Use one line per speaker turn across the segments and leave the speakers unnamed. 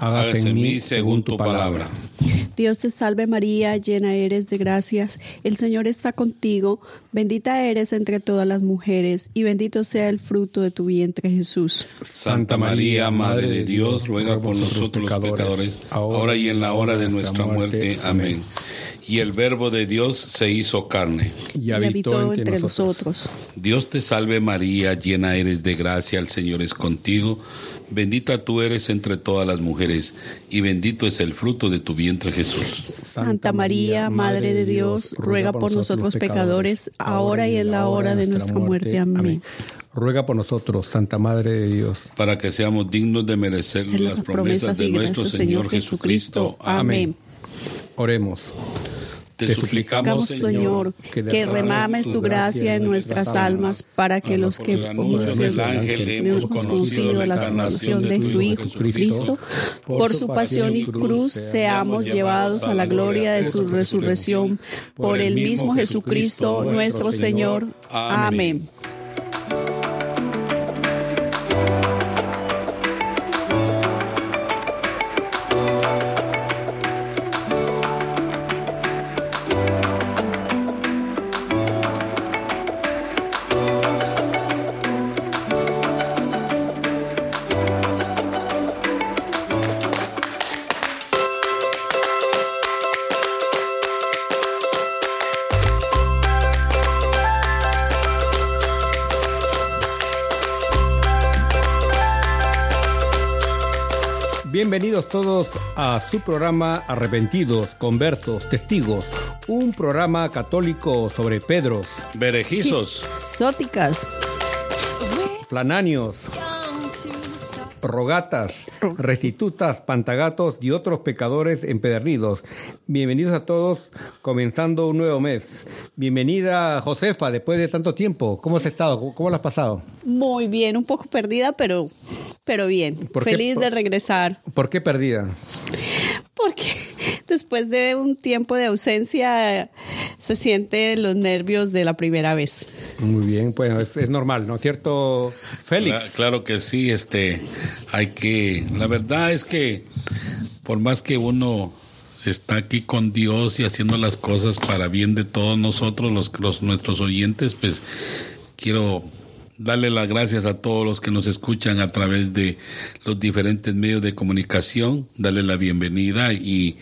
hágase en mí según tu palabra.
Dios te salve María, llena eres de gracias, el Señor está contigo, bendita eres entre todas las mujeres y bendito sea el fruto de tu vientre Jesús.
Santa María, Madre de Dios, ruega por nosotros los pecadores, ahora y en la hora de nuestra muerte. Amén. Y el verbo de Dios se hizo carne
y habitó entre nosotros.
Dios te salve María, llena eres de gracia, el Señor es contigo. Bendita tú eres entre todas las mujeres, y bendito es el fruto de tu vientre Jesús.
Santa María, Madre de Dios, ruega por nosotros pecadores, ahora y en la hora de nuestra muerte. Amén.
Ruega por nosotros, Santa Madre de Dios,
para que seamos dignos de merecer las promesas de nuestro Señor Jesucristo. Amén.
Oremos.
Te suplicamos, Señor, que remames tu gracia en nuestras almas para que los que hemos conocido la salvación de tu Hijo Cristo, por su pasión y cruz seamos llevados a la gloria de su resurrección por el mismo Jesucristo nuestro Señor. Amén.
Bienvenidos todos a su programa Arrepentidos, Conversos, Testigos, un programa católico sobre Pedro.
Berejizos,
Sóticas,
Flananios, rogatas, restitutas, pantagatos y otros pecadores empedernidos. Bienvenidos a todos, comenzando un nuevo mes. Bienvenida, Josefa, después de tanto tiempo. ¿Cómo has estado? ¿Cómo lo has pasado?
Muy bien, un poco perdida, pero, pero bien. Feliz de regresar.
¿Por qué perdida?
Porque después de un tiempo de ausencia se sienten los nervios de la primera vez.
Muy bien, pues es, normal, ¿no es cierto, Félix?
claro, que sí, este, hay que, la verdad es que por más que uno está aquí con Dios y haciendo las cosas para bien de todos nosotros, los, los nuestros oyentes, pues quiero darle las gracias a todos los que nos escuchan a través de los diferentes medios de comunicación, darle la bienvenida y,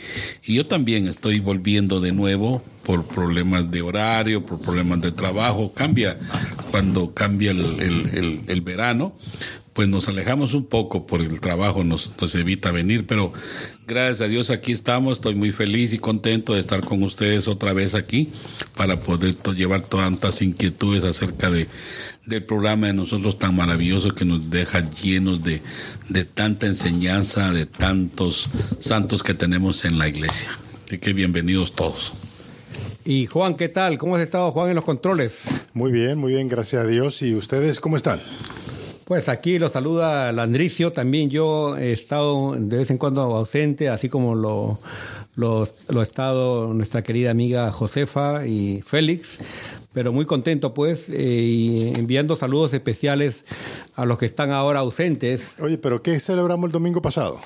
yo también estoy volviendo de nuevo por problemas de horario, por problemas de trabajo, cambia cuando cambia el verano, pues nos alejamos un poco por el trabajo, nos, evita venir, pero gracias a Dios aquí estamos, estoy muy feliz y contento de estar con ustedes otra vez aquí para poder llevar tantas inquietudes acerca de, del programa de nosotros tan maravilloso que nos deja llenos de, de tanta enseñanza, de tantos santos que tenemos en la iglesia. Así que bienvenidos todos.
Y Juan, ¿qué tal? ¿Cómo has estado, Juan, en los controles?
Muy bien, muy bien, gracias a Dios. ¿Y ustedes cómo están?
Pues aquí lo saluda Landricio. También yo he estado de vez en cuando ausente, así como lo, ha estado nuestra querida amiga Josefa y Félix pero muy contento pues eh, y enviando saludos especiales a los que están ahora ausentes.
Oye, pero ¿qué celebramos el domingo pasado?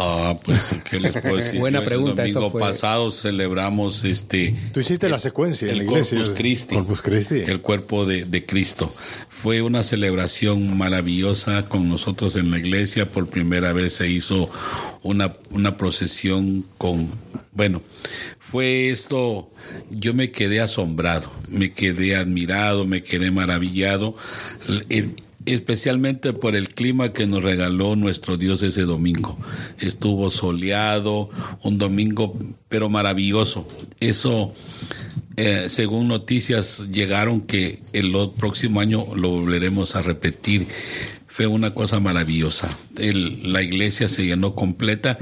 Ah, pues qué les puedo decir. Buena pregunta. El domingo pasado celebramos este.
Tú hiciste la secuencia en la iglesia. Corpus
Christi, Corpus Christi. El cuerpo de, Cristo. Fue una celebración maravillosa con nosotros en la iglesia. Por primera vez se hizo una, una procesión con. Bueno, fue esto, yo me quedé asombrado, me quedé admirado, me quedé maravillado. El, especialmente por el clima que nos regaló nuestro Dios ese domingo. Estuvo soleado, un domingo pero maravilloso. Eso, eh, según noticias, llegaron que el próximo año lo volveremos a repetir fue una cosa maravillosa. la iglesia se llenó completa,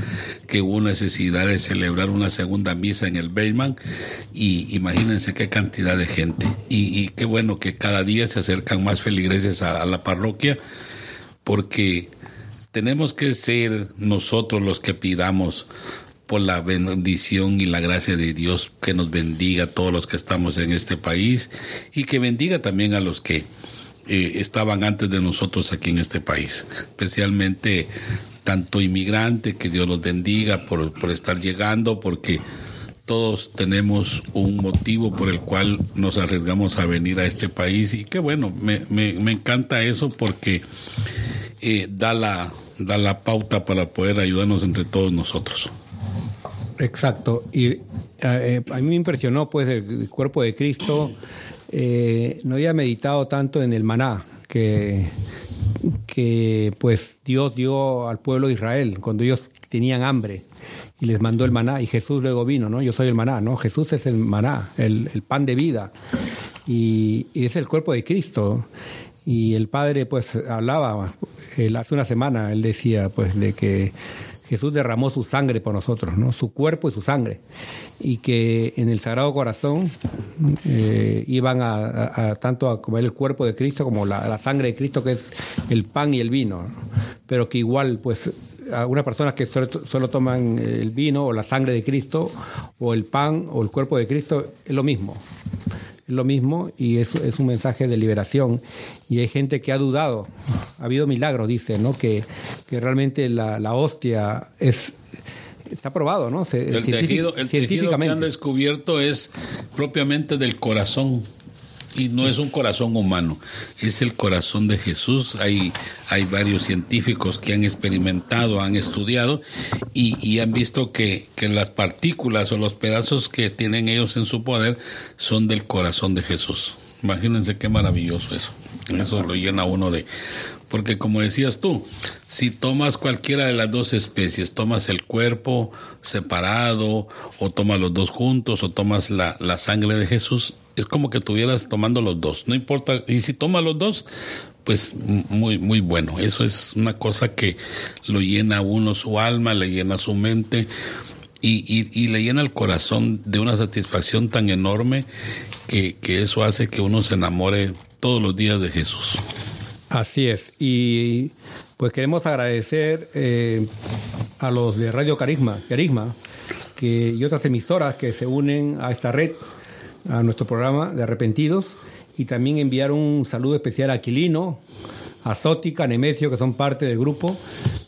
que hubo necesidad de celebrar una segunda misa en el Bellman y imagínense qué cantidad de gente. Y, qué bueno que cada día se acercan más feligreses a, a la parroquia porque tenemos que ser nosotros los que pidamos por la bendición y la gracia de Dios que nos bendiga a todos los que estamos en este país y que bendiga también a los que eh, estaban antes de nosotros aquí en este país, especialmente tanto inmigrante, que Dios los bendiga por, estar llegando, porque todos tenemos un motivo por el cual nos arriesgamos a venir a este país y qué bueno, me, me, encanta eso porque eh, da, la, da la pauta para poder ayudarnos entre todos nosotros.
Exacto, y eh, a mí me impresionó pues el cuerpo de Cristo eh, no había meditado tanto en el maná que, que pues Dios dio al pueblo de Israel cuando ellos tenían hambre y les mandó el maná y Jesús luego vino, ¿no? Yo soy el maná, ¿no? Jesús es el maná, el, pan de vida y, es el cuerpo de Cristo. Y el Padre pues hablaba, hace una semana él decía pues de que Jesús derramó su sangre por nosotros, ¿no? su cuerpo y su sangre, y que en el Sagrado Corazón eh, iban a, tanto a comer el cuerpo de Cristo como la, sangre de Cristo, que es el pan y el vino, pero que igual, pues, algunas personas que solo, toman el vino o la sangre de Cristo, o el pan o el cuerpo de Cristo, es lo mismo lo mismo y es, es, un mensaje de liberación. Y hay gente que ha dudado. Ha habido milagros, dice, ¿no? Que, que realmente la, la hostia es está probado, ¿no?
el tejido, el tejido que han descubierto es propiamente del corazón. Y no es un corazón humano, es el corazón de Jesús. Hay, hay varios científicos que han experimentado, han estudiado y, han visto que, las partículas o los pedazos que tienen ellos en su poder son del corazón de Jesús. Imagínense qué maravilloso eso. Eso lo llena uno de... Porque como decías tú, si tomas cualquiera de las dos especies, tomas el cuerpo separado o tomas los dos juntos o tomas la, la sangre de Jesús, es como que estuvieras tomando los dos. No importa, y si toma los dos, pues muy, muy bueno. Eso es una cosa que lo llena a uno su alma, le llena su mente y, le llena el corazón de una satisfacción tan enorme que, eso hace que uno se enamore todos los días de Jesús.
Así es. Y pues queremos agradecer eh, a los de Radio Carisma, Carisma que, y otras emisoras que se unen a esta red a nuestro programa de Arrepentidos y también enviar un saludo especial a Aquilino, a Zótica, a Nemesio, que son parte del grupo,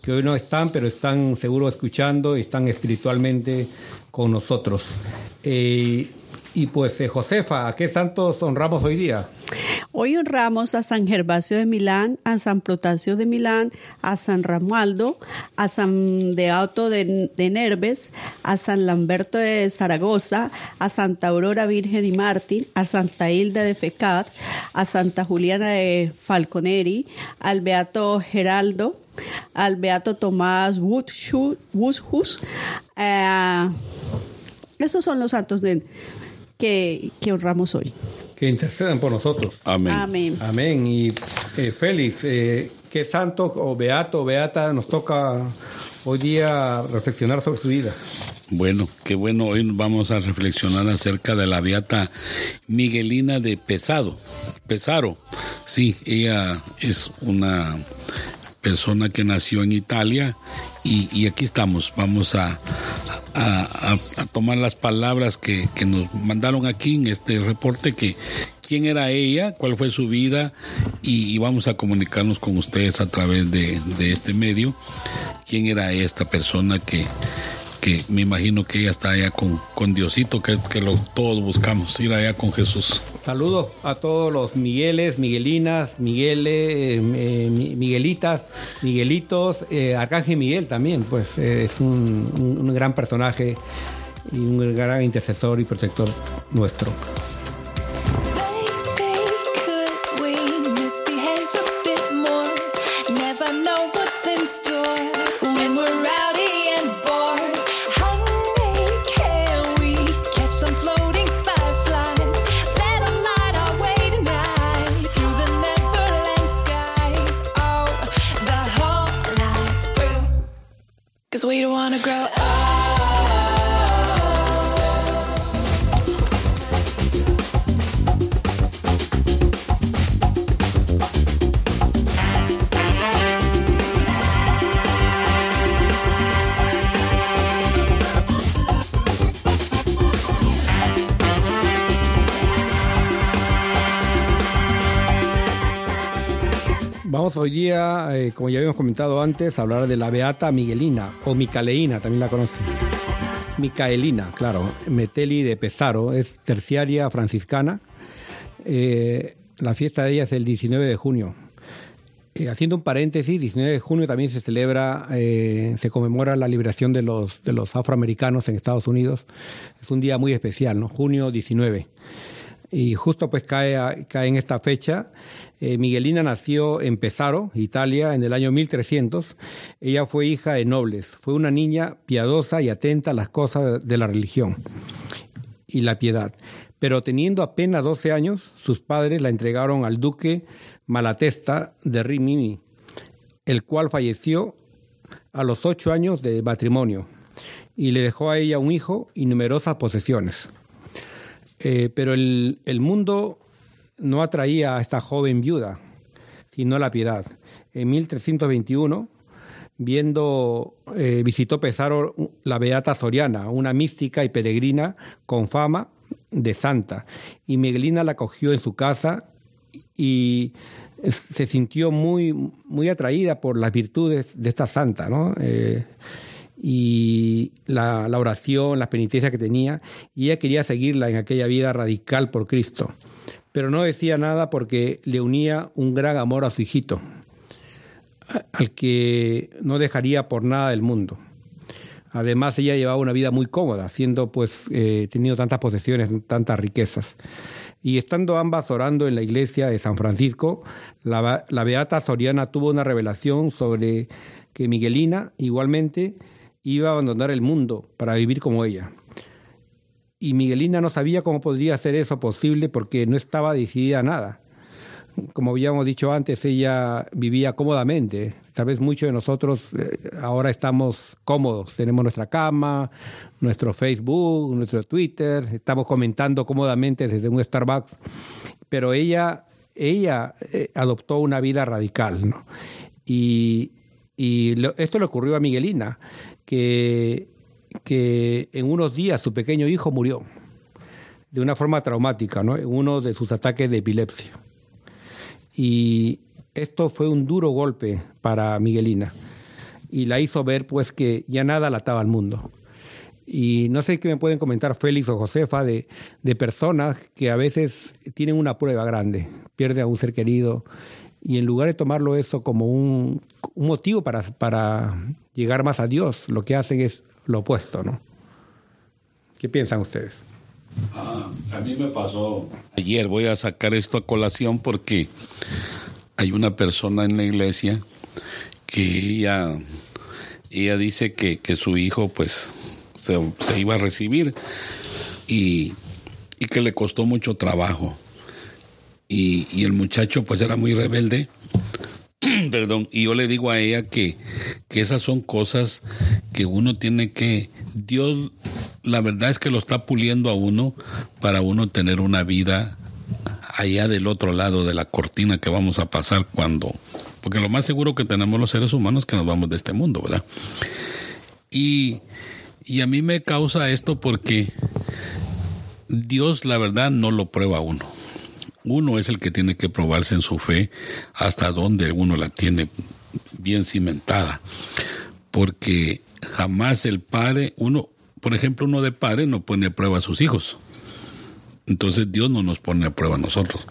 que hoy no están, pero están seguro escuchando y están espiritualmente con nosotros. Eh, y pues, eh, Josefa, ¿a qué santos honramos hoy día?
Hoy honramos a San Gervasio de Milán, a San Protasio de Milán, a San Ramualdo, a San Deato de, Nerves, a San Lamberto de Zaragoza, a Santa Aurora Virgen y Martín, a Santa Hilda de Fecat, a Santa Juliana de Falconeri, al Beato Geraldo, al Beato Tomás Wuzhus. Eh, esos son los santos que honramos hoy
que intercedan por nosotros. Amén. Amén. Y eh, Félix, eh, ¿qué santo o beato o beata nos toca hoy día reflexionar sobre su vida?
Bueno, qué bueno. Hoy vamos a reflexionar acerca de la beata Miguelina de Pesado. Pesaro. Sí, ella es una persona que nació en Italia y, aquí estamos. Vamos a, tomar las palabras que, nos mandaron aquí en este reporte, que quién era ella, cuál fue su vida y, vamos a comunicarnos con ustedes a través de este medio, quién era esta persona que me imagino que ella está allá con, con Diosito, que, lo, todos buscamos, ir allá con Jesús.
Saludos a todos los Migueles, Miguelinas, Miguel, eh, Miguelitas, Miguelitos, eh, Arcángel Miguel también, pues eh, es un gran personaje y un gran intercesor y protector nuestro. hoy día, eh, como ya habíamos comentado antes, hablar de la Beata Miguelina o Micaelina, también la conocen. Micaelina, claro, Meteli de Pesaro, es terciaria franciscana. Eh, la fiesta de ella es el 19 de junio. Eh, haciendo un paréntesis, 19 de junio también se celebra, se conmemora la liberación de los, de los afroamericanos en Estados Unidos. Es un día muy especial, ¿no? Junio 19. Y justo pues cae, cae en esta fecha eh, Miguelina nació en Pesaro, Italia, en el año 1300. Ella fue hija de nobles. Fue una niña piadosa y atenta a las cosas de la religión y la piedad. Pero teniendo apenas 12 años, sus padres la entregaron al duque Malatesta de Rimini, el cual falleció a los 8 años de matrimonio y le dejó a ella un hijo y numerosas posesiones. Eh, pero el, el mundo no atraía a esta joven viuda, sino la piedad. En 1321, viendo, eh, visitó Pesaro la Beata Soriana, una mística y peregrina con fama de santa, y Miguelina la cogió en su casa y se sintió muy, muy atraída por las virtudes de esta santa, ¿no? Eh, y la, la, oración, las penitencias que tenía, y ella quería seguirla en aquella vida radical por Cristo pero no decía nada porque le unía un gran amor a su hijito, al que no dejaría por nada del mundo. Además, ella llevaba una vida muy cómoda, siendo pues eh, tenido tantas posesiones, tantas riquezas. Y estando ambas orando en la iglesia de San Francisco, la, la beata Soriana tuvo una revelación sobre que Miguelina igualmente iba a abandonar el mundo para vivir como ella y Miguelina no sabía cómo podría hacer eso posible porque no estaba decidida nada. Como habíamos dicho antes, ella vivía cómodamente. Tal vez muchos de nosotros eh, ahora estamos cómodos. Tenemos nuestra cama, nuestro Facebook, nuestro Twitter. Estamos comentando cómodamente desde un Starbucks. Pero ella, ella eh, adoptó una vida radical. Y, y esto le ocurrió a Miguelina, que que en unos días su pequeño hijo murió de una forma traumática, en uno de sus ataques de epilepsia. Y esto fue un duro golpe para Miguelina y la hizo ver pues que ya nada la ataba al mundo. Y no sé qué me pueden comentar Félix o Josefa de, personas que a veces tienen una prueba grande, pierden a un ser querido y en lugar de tomarlo eso como un, motivo para, llegar más a Dios, lo que hacen es lo opuesto, ¿no? ¿Qué piensan ustedes?
Ah, a mí me pasó ayer, voy a sacar esto a colación porque hay una persona en la iglesia que ella, ella dice que, su hijo pues se, iba a recibir y, que le costó mucho trabajo. Y, y el muchacho pues era muy rebelde perdón, y yo le digo a ella que, que esas son cosas que uno tiene que, Dios, la verdad es que lo está puliendo a uno para uno tener una vida allá del otro lado de la cortina que vamos a pasar cuando, porque lo más seguro que tenemos los seres humanos es que nos vamos de este mundo, ¿verdad? Y, y a mí me causa esto porque Dios, la verdad, no lo prueba a uno uno es el que tiene que probarse en su fe hasta donde uno la tiene bien cimentada. Porque jamás el padre, uno, por ejemplo, uno de padre no pone a prueba a sus hijos. Entonces Dios no nos pone a prueba a nosotros.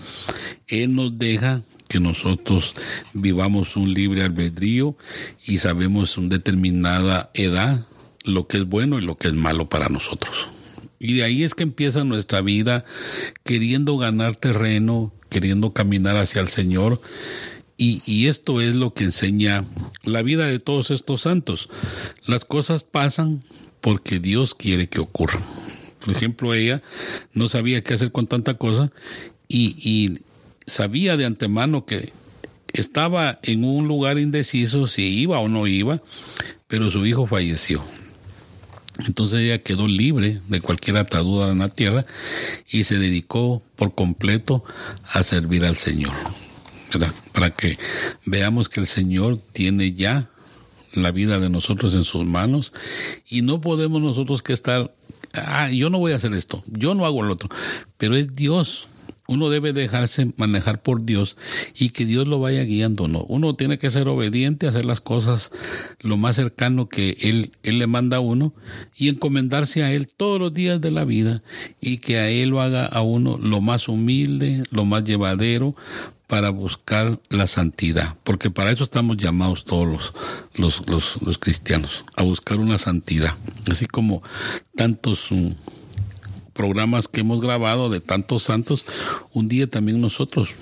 Él nos deja que nosotros vivamos un libre albedrío y sabemos en determinada edad lo que es bueno y lo que es malo para nosotros. Y de ahí es que empieza nuestra vida queriendo ganar terreno, queriendo caminar hacia el Señor. Y, esto es lo que enseña la vida de todos estos santos. Las cosas pasan porque Dios quiere que ocurran. Por ejemplo, ella no sabía qué hacer con tanta cosa y, y sabía de antemano que estaba en un lugar indeciso si iba o no iba, pero su hijo falleció. Entonces ella quedó libre de cualquier atadura en la tierra y se dedicó por completo a servir al Señor. ¿verdad? Para que veamos que el Señor tiene ya la vida de nosotros en sus manos y no podemos nosotros que estar, ah, yo no voy a hacer esto, yo no hago el otro, pero es Dios uno debe dejarse manejar por Dios y que Dios lo vaya guiando. No, uno tiene que ser obediente, hacer las cosas lo más cercano que él, él le manda a uno y encomendarse a Él todos los días de la vida y que a Él lo haga a uno lo más humilde, lo más llevadero para buscar la santidad, porque para eso estamos llamados todos los, los, los, cristianos, a buscar una santidad, así como tantos... Mm, programas que hemos grabado de tantos santos, un día también nosotros,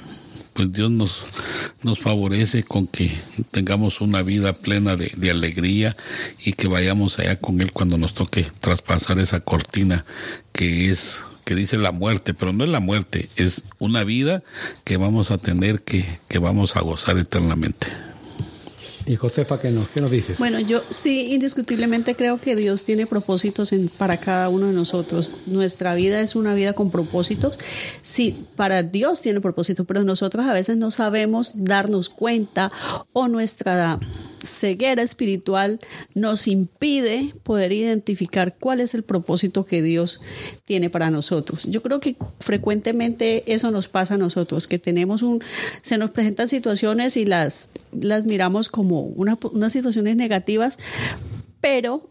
pues Dios nos, nos favorece con que tengamos una vida plena de, alegría y que vayamos allá con Él cuando nos toque traspasar esa cortina que es que dice la muerte, pero no es la muerte, es una vida que vamos a tener que, que vamos a gozar eternamente.
Y Josefa, ¿qué nos, ¿qué nos dices?
Bueno, yo sí, indiscutiblemente creo que Dios tiene propósitos en, para cada uno de nosotros. Nuestra vida es una vida con propósitos. Sí, para Dios tiene propósitos, pero nosotros a veces no sabemos darnos cuenta o nuestra ceguera espiritual nos impide poder identificar cuál es el propósito que Dios tiene para nosotros. Yo creo que frecuentemente eso nos pasa a nosotros, que tenemos un, se nos presentan situaciones y las, las miramos como unas situaciones negativas, pero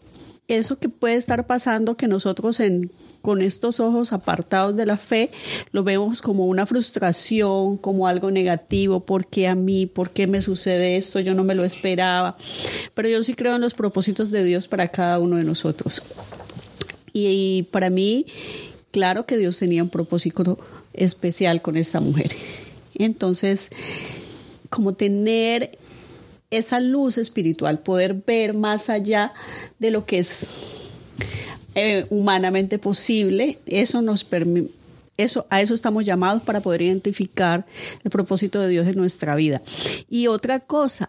eso que puede estar pasando que nosotros en con estos ojos apartados de la fe, lo vemos como una frustración, como algo negativo, ¿por qué a mí? ¿Por qué me sucede esto? Yo no me lo esperaba. Pero yo sí creo en los propósitos de Dios para cada uno de nosotros. Y, y para mí, claro que Dios tenía un propósito especial con esta mujer. Entonces, como tener esa luz espiritual, poder ver más allá de lo que es eh, humanamente posible. Eso nos permite eso, a eso estamos llamados para poder identificar el propósito de Dios en nuestra vida. Y otra cosa,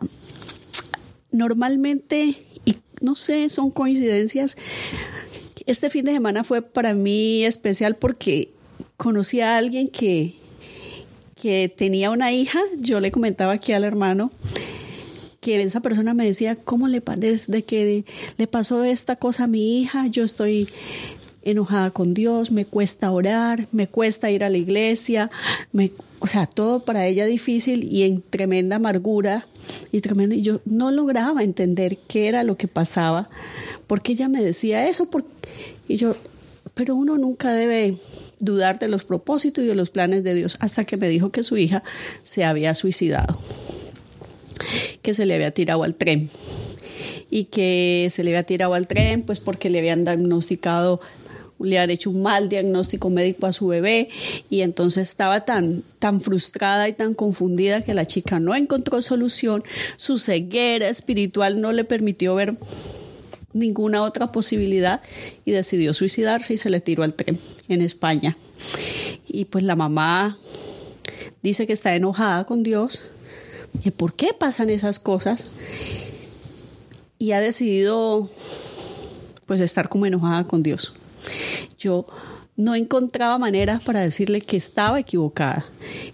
normalmente, y no sé, son coincidencias. Este fin de semana fue para mí especial porque conocí a alguien que, que tenía una hija. Yo le comentaba aquí al hermano que esa persona me decía, ¿cómo le que le pasó esta cosa a mi hija? Yo estoy enojada con Dios, me cuesta orar, me cuesta ir a la iglesia, me, o sea, todo para ella difícil y en tremenda amargura y tremenda. y yo no lograba entender qué era lo que pasaba, porque ella me decía eso, y yo, pero uno nunca debe dudar de los propósitos y de los planes de Dios hasta que me dijo que su hija se había suicidado que se le había tirado al tren y que se le había tirado al tren pues porque le habían diagnosticado le han hecho un mal diagnóstico médico a su bebé y entonces estaba tan, tan frustrada y tan confundida que la chica no encontró solución, su ceguera espiritual no le permitió ver ninguna otra posibilidad y decidió suicidarse y se le tiró al tren en España. Y pues la mamá dice que está enojada con Dios por qué pasan esas cosas y ha decidido pues estar como enojada con Dios. Yo no encontraba maneras para decirle que estaba equivocada,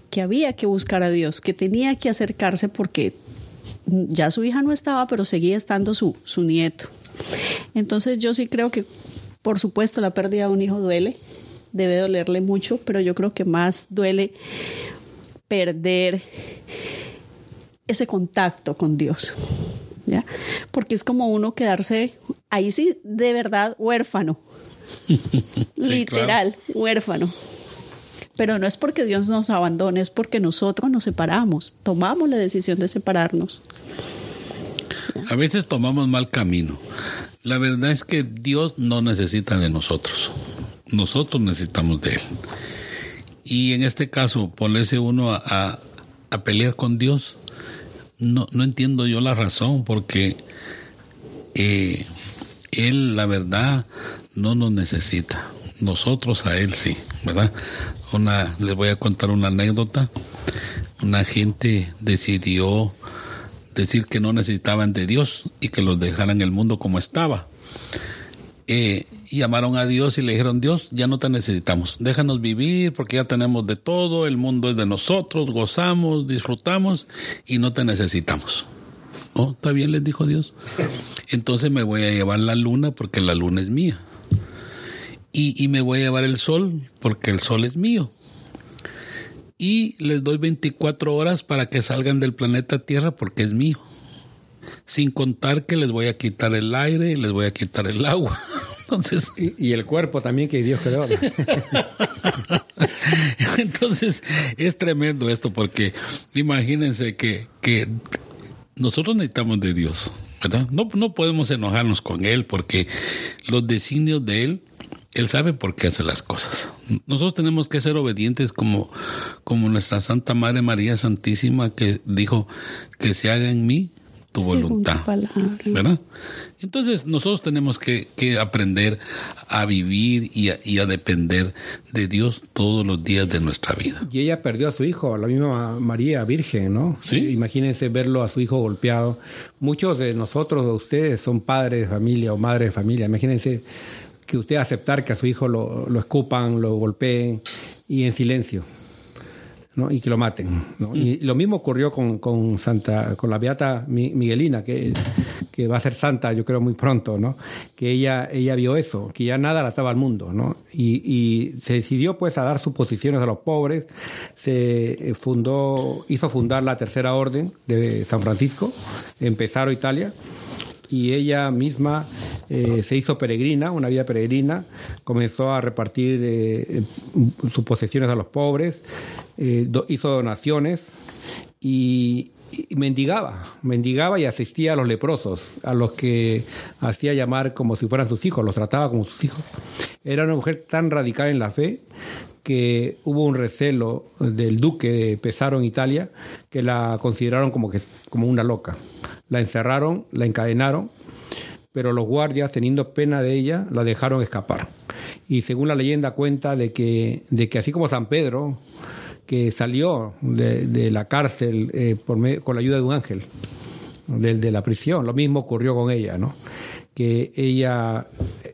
que había que buscar a Dios, que tenía que acercarse porque ya su hija no estaba, pero seguía estando su, su nieto. Entonces yo sí creo que, por supuesto, la pérdida de un hijo duele, debe dolerle mucho, pero yo creo que más duele perder ese contacto con Dios. ¿ya? Porque es como uno quedarse ahí sí de verdad huérfano. Literal, huérfano. Pero no es porque Dios nos abandone, es porque nosotros nos separamos, tomamos la decisión de separarnos.
A veces tomamos mal camino. La verdad es que Dios no necesita de nosotros. Nosotros necesitamos de Él. Y en este caso, ponerse uno a, a pelear con Dios, no, no entiendo yo la razón porque eh, Él, la verdad, no nos necesita. Nosotros a Él sí, ¿verdad? Una, les voy a contar una anécdota. Una gente decidió decir que no necesitaban de Dios y que los dejaran el mundo como estaba. Eh, y llamaron a Dios y le dijeron, Dios, ya no te necesitamos, déjanos vivir porque ya tenemos de todo, el mundo es de nosotros, gozamos, disfrutamos y no te necesitamos. Oh, está bien, les dijo Dios. Entonces me voy a llevar la luna porque la luna es mía. Y, y, me voy a llevar el sol porque el sol es mío. Y les doy 24 horas para que salgan del planeta Tierra porque es mío sin contar que les voy a quitar el aire, y les voy a quitar el agua. Entonces,
y, el cuerpo también que Dios creó.
Entonces, es tremendo esto porque imagínense que, nosotros necesitamos de Dios, ¿verdad? No, podemos enojarnos con Él porque los designios de Él él sabe por qué hace las cosas. Nosotros tenemos que ser obedientes como, como nuestra Santa Madre María Santísima que dijo que se haga en mí tu voluntad. ¿Verdad? Entonces nosotros tenemos que, aprender a vivir y a, depender de Dios todos los días de nuestra vida.
Y ella perdió a su hijo, la misma María Virgen, ¿no? Sí. imagínense verlo a su hijo golpeado. Muchos de nosotros, de ustedes, son padres de familia o madres de familia. Imagínense que usted aceptar que a su hijo lo, lo escupan, lo golpeen y en silencio y que lo maten. Y mm. lo mismo ocurrió con, con, Santa, con la Beata Miguelina, que, que, va a ser santa, yo creo, muy pronto, ¿no? que ella, ella vio eso, que ya nada la estaba al mundo. ¿no? Y, se decidió pues a dar sus posiciones a los pobres, se fundó, hizo fundar la Tercera Orden de San Francisco, en Pesaro, Italia y ella misma eh, se hizo peregrina, una vida peregrina, comenzó a repartir eh, eh, sus posesiones a los pobres, eh, hizo donaciones y, mendigaba, mendigaba y asistía a los leprosos, a los que hacía llamar como si fueran sus hijos, los trataba como sus hijos. Era una mujer tan radical en la fe que hubo un recelo del duque de Pesaro en Italia que la consideraron como, que, como una loca. La encerraron, la encadenaron, pero los guardias, teniendo pena de ella, la dejaron escapar. Y según la leyenda cuenta de que, de que así como San Pedro que salió de, la cárcel eh, con la ayuda de un ángel, del de la prisión. Lo mismo ocurrió con ella, ¿no? que ella,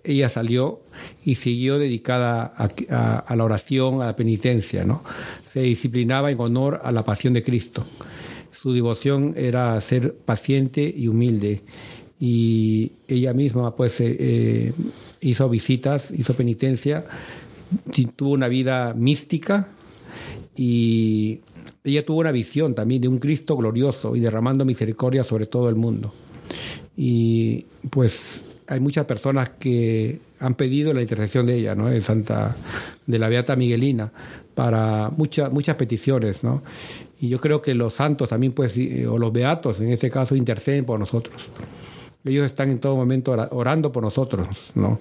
ella salió y siguió dedicada a, la oración, a la penitencia. ¿no? Se disciplinaba en honor a la pasión de Cristo. Su devoción era ser paciente y humilde. Y ella misma pues eh, eh, hizo visitas, hizo penitencia, tuvo una vida mística y ella tuvo una visión también de un Cristo glorioso y derramando misericordia sobre todo el mundo. Y pues hay muchas personas que han pedido la intercesión de ella, De Santa, de la Beata Miguelina, para muchas muchas peticiones, Y yo creo que los santos también, pues, o los beatos en este caso, interceden por nosotros ellos están en todo momento orando por nosotros, ¿no?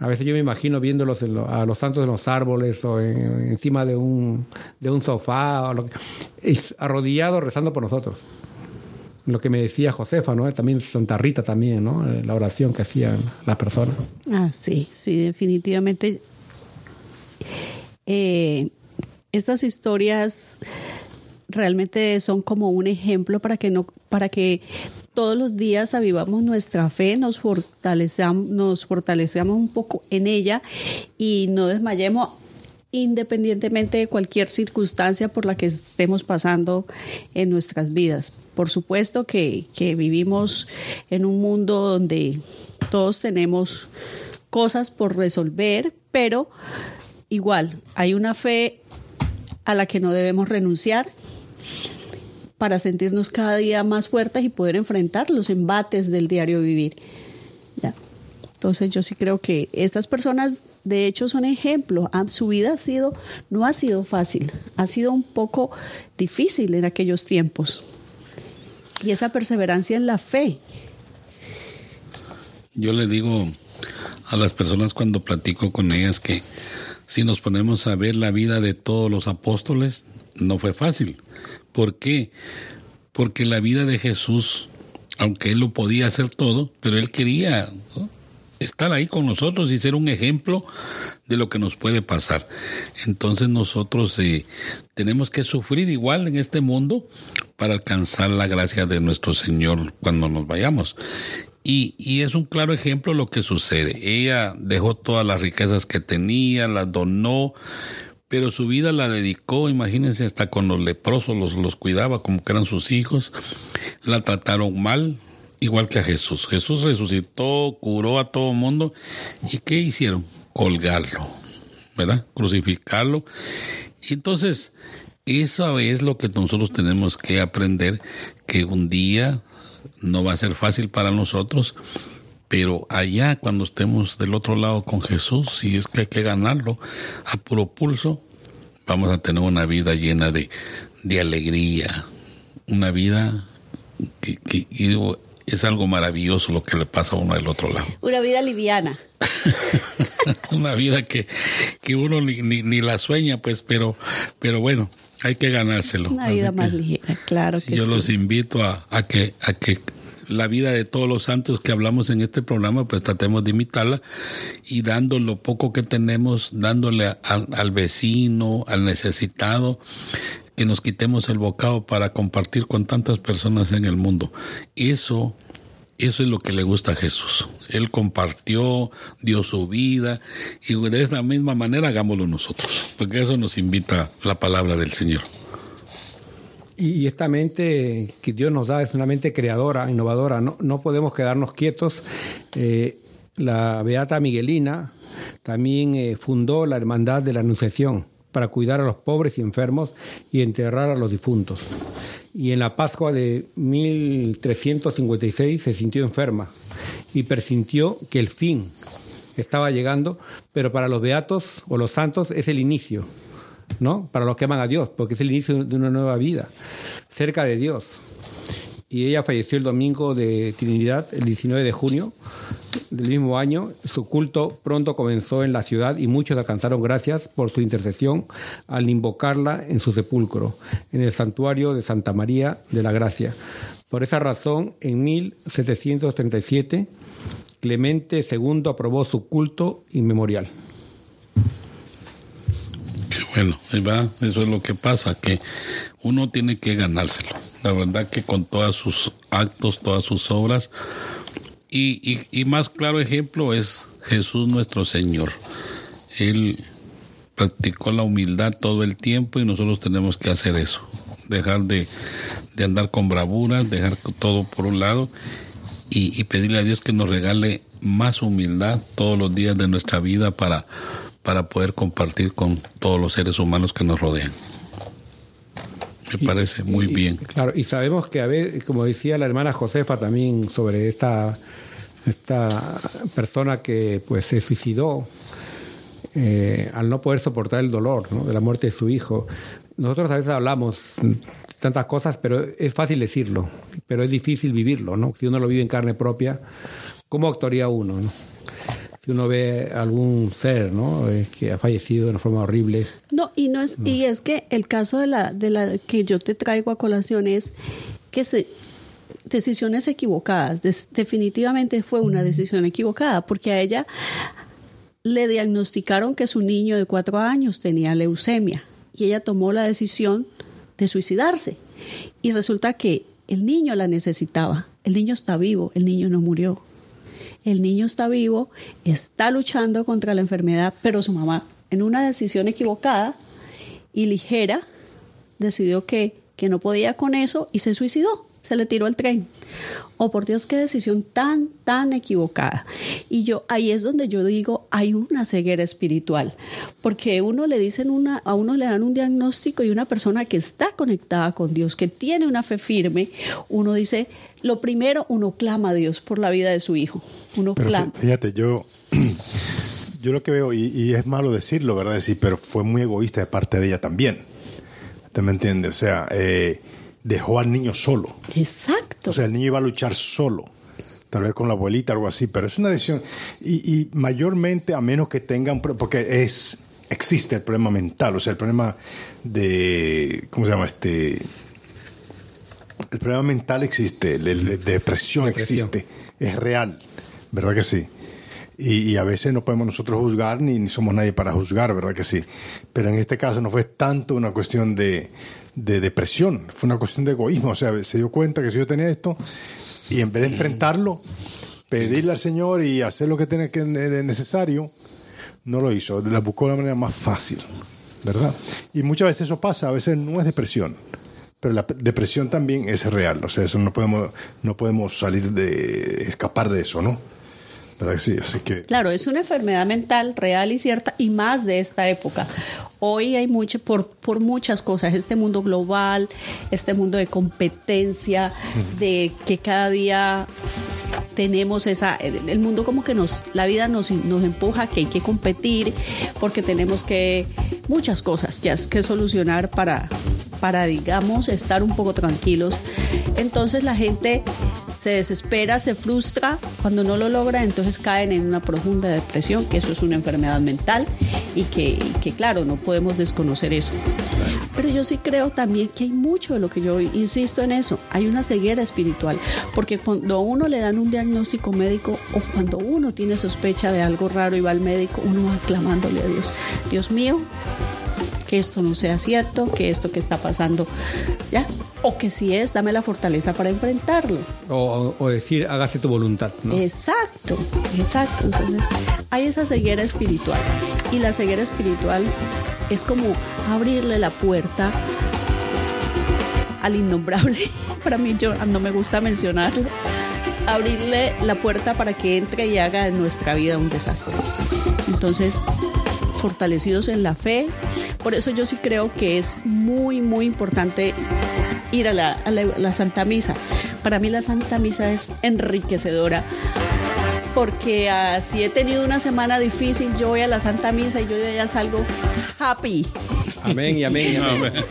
A veces yo me imagino viéndolos a los santos en los árboles o encima de un, de un sofá, o lo, arrodillados rezando por nosotros. Lo que me decía Josefa, ¿no? También Santa Rita también, ¿no? Eh, la oración que hacían las personas.
Ah, sí, sí, definitivamente. Eh, estas historias realmente son como un ejemplo para que no, para que todos los días avivamos nuestra fe, nos fortalecemos, nos fortalecemos un poco en ella y no desmayemos independientemente de cualquier circunstancia por la que estemos pasando en nuestras vidas. Por supuesto que, que vivimos en un mundo donde todos tenemos cosas por resolver, pero igual hay una fe a la que no debemos renunciar para sentirnos cada día más fuertes y poder enfrentar los embates del diario vivir. ¿Ya? Entonces yo sí creo que estas personas de hecho son ejemplos. Ah, su vida ha sido, no ha sido fácil, ha sido un poco difícil en aquellos tiempos. Y esa perseverancia en la fe.
Yo le digo a las personas cuando platico con ellas que si nos ponemos a ver la vida de todos los apóstoles, no fue fácil. ¿Por qué? Porque la vida de Jesús, aunque él lo podía hacer todo, pero él quería estar ahí con nosotros y ser un ejemplo de lo que nos puede pasar. Entonces nosotros eh, tenemos que sufrir igual en este mundo para alcanzar la gracia de nuestro Señor cuando nos vayamos. Y, y, es un claro ejemplo lo que sucede. Ella dejó todas las riquezas que tenía, las donó, pero su vida la dedicó, imagínense, hasta con los leprosos, los, los cuidaba como que eran sus hijos, la trataron mal, igual que a Jesús. Jesús resucitó, curó a todo mundo, ¿y qué hicieron? Colgarlo, ¿verdad? Crucificarlo. Entonces, eso es lo que nosotros tenemos que aprender, que un día no va a ser fácil para nosotros, pero allá, cuando estemos del otro lado con Jesús, si es que hay que ganarlo a puro pulso, vamos a tener una vida llena de, alegría, una vida que, es algo maravilloso lo que le pasa a uno del otro lado.
Una vida liviana.
una vida que, uno ni, ni, la sueña, pues, pero, pero bueno, hay que ganárselo.
Una vida más ligera, claro
que sí. Yo los invito a, a, que, a que la vida de todos los santos que hablamos en este programa, pues tratemos de imitarla y dando lo poco que tenemos, dándole al vecino, al necesitado, que nos quitemos el bocado para compartir con tantas personas en el mundo. Eso eso es lo que le gusta a Jesús. Él compartió, dio su vida y de esa misma manera hagámoslo nosotros, porque eso nos invita la palabra del Señor.
Y esta mente que Dios nos da es una mente creadora, innovadora. No, podemos quedarnos quietos. Eh, la Beata Miguelina también eh, fundó la Hermandad de la Anunciación para cuidar a los pobres y enfermos y enterrar a los difuntos. Y en la Pascua de 1356 se sintió enferma y persintió que el fin estaba llegando, pero para los beatos o los santos es el inicio. ¿no? Para los que aman a Dios, porque es el inicio de una nueva vida, cerca de Dios. Y ella falleció el domingo de Trinidad, el 19 de junio del mismo año. Su culto pronto comenzó en la ciudad y muchos alcanzaron gracias por su intercesión al invocarla en su sepulcro, en el santuario de Santa María de la Gracia. Por esa razón, en 1737, Clemente II aprobó su culto inmemorial.
Bueno, eso es lo que pasa, que uno tiene que ganárselo. La verdad que con todos sus actos, todas sus obras. Y, más claro ejemplo es Jesús nuestro Señor. Él practicó la humildad todo el tiempo y nosotros tenemos que hacer eso. Dejar de, andar con bravura, dejar todo por un lado y, y pedirle a Dios que nos regale más humildad todos los días de nuestra vida para para poder compartir con todos los seres humanos que nos rodean. Me parece muy bien.
Claro, y sabemos que a veces, como decía la hermana Josefa también sobre esta, esta persona que pues se suicidó eh, al no poder soportar el dolor de la muerte de su hijo. Nosotros a veces hablamos tantas cosas, pero es fácil decirlo, pero es difícil vivirlo, ¿no? Si uno lo vive en carne propia, ¿cómo actuaría uno? ¿no? si uno ve algún ser, ¿no? Eh, que ha fallecido de una forma horrible.
No, y no es y es que el caso de la de la que yo te traigo a colación es que se decisiones equivocadas. definitivamente fue una decisión equivocada porque a ella le diagnosticaron que su niño de cuatro años tenía leucemia y ella tomó la decisión de suicidarse. Y resulta que el niño la necesitaba. El niño está vivo, el niño no murió el niño está vivo, está luchando contra la enfermedad, pero su mamá, en una decisión equivocada y ligera, decidió que, que no podía con eso y se suicidó se le tiró el tren. Oh, por Dios, qué decisión tan, tan equivocada. Y yo, ahí es donde yo digo, hay una ceguera espiritual, porque uno le dicen una, a uno le dan un diagnóstico y una persona que está conectada con Dios, que tiene una fe firme, uno dice, lo primero, uno clama a Dios por la vida de su hijo. Uno clama.
Fíjate, yo... Yo lo que veo, y, es malo decirlo, ¿verdad? Decir, pero fue muy egoísta de parte de ella también. ¿Te me entiende? O sea, eh, dejó al niño solo.
Exacto.
O sea, el niño iba a luchar solo. Tal vez con la abuelita, algo así, pero es una decisión. Y, mayormente, a menos que tengan. Porque es existe el problema mental, o sea, el problema de. ¿Cómo se llama? Este. El problema mental existe, la, depresión, existe, es real, ¿verdad que sí?
Y, a veces no podemos nosotros juzgar, ni somos nadie para juzgar, ¿verdad que sí? Pero en este caso no fue tanto una cuestión de, de depresión, fue una cuestión de egoísmo, o sea, se dio cuenta que si yo tenía esto y en vez de enfrentarlo, pedirle al Señor y hacer lo que tiene que necesario, no lo hizo, la buscó de la manera más fácil, ¿verdad? Y muchas veces eso pasa, a veces no es depresión, pero la depresión también es real, o sea, eso no podemos no podemos salir de escapar de eso, ¿no? así que...
Claro, es una enfermedad mental real y cierta y más de esta época hoy hay mucho, por, por muchas cosas, este mundo global, este mundo de competencia, de que cada día tenemos esa, el mundo como que nos, la vida nos, nos empuja que hay que competir porque tenemos que, muchas cosas que, has, que solucionar para, para, digamos, estar un poco tranquilos. Entonces la gente se desespera, se frustra, cuando no lo logra, entonces caen en una profunda depresión, que eso es una enfermedad mental y que, claro, no podemos desconocer eso. Pero yo sí creo también que hay mucho de lo que yo insisto en eso, hay una ceguera espiritual, porque cuando a uno le dan un diagnóstico médico o cuando uno tiene sospecha de algo raro y va al médico, uno va clamándole a Dios, Dios mío, que esto no sea cierto, que esto que está pasando, ¿ya? O que si es, dame la fortaleza para enfrentarlo.
O, decir, hágase tu voluntad,
Exacto, exacto. Entonces, hay esa ceguera espiritual. Y la ceguera espiritual es como abrirle la puerta al innombrable. Para mí, yo ah, no me gusta mencionarlo. Abrirle la puerta para que entre y haga en nuestra vida un desastre. Entonces, fortalecidos en la fe. Por eso yo sí creo que es muy, muy importante ir a la, Santa Misa. Para mí la Santa Misa es enriquecedora porque así si he tenido una semana difícil, yo voy a la Santa Misa y yo ya salgo happy.
Amén y amén y amén. amén.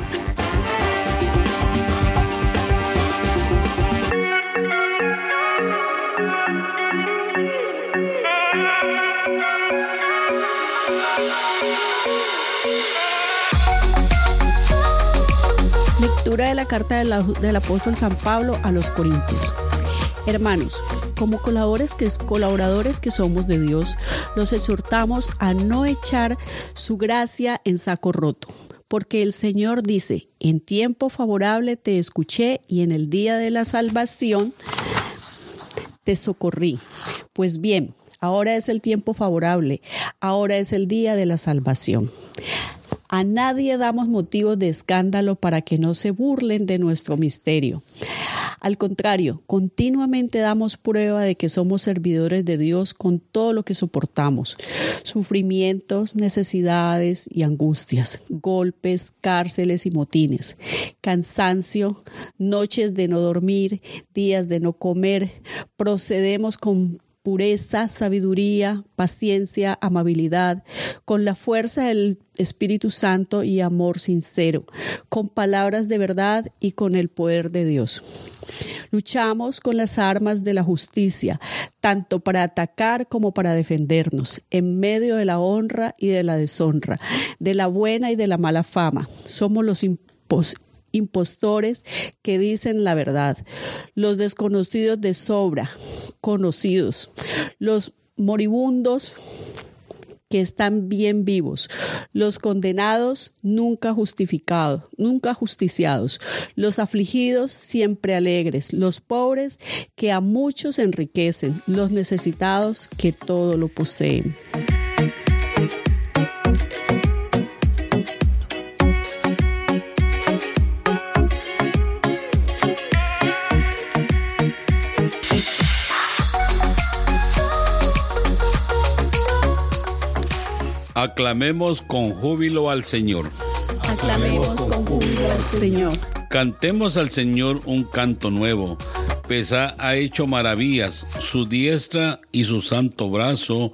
de la carta del, apóstol San Pablo a los Corintios. Hermanos, como colaboradores que, colaboradores que somos de Dios, los exhortamos a no echar su gracia en saco roto, porque el Señor dice, en tiempo favorable te escuché y en el día de la salvación te socorrí. Pues bien, ahora es el tiempo favorable, ahora es el día de la salvación. A nadie damos motivos de escándalo para que no se burlen de nuestro misterio. Al contrario, continuamente damos prueba de que somos servidores de Dios con todo lo que soportamos, sufrimientos, necesidades y angustias, golpes, cárceles y motines, cansancio, noches de no dormir, días de no comer, procedemos con pureza, sabiduría, paciencia, amabilidad, con la fuerza del Espíritu Santo y amor sincero, con palabras de verdad y con el poder de Dios. Luchamos con las armas de la justicia, tanto para atacar como para defendernos, en medio de la honra y de la deshonra, de la buena y de la mala fama. Somos los imposibles impostores que dicen la verdad, los desconocidos de sobra, conocidos, los moribundos que están bien vivos, los condenados nunca justificados, nunca justiciados, los afligidos siempre alegres, los pobres que a muchos enriquecen, los necesitados que todo lo poseen.
Aclamemos con júbilo al Señor. Aclamemos con júbilo al Señor. Cantemos al Señor un canto nuevo. Pesá ha hecho maravillas, su diestra y su santo brazo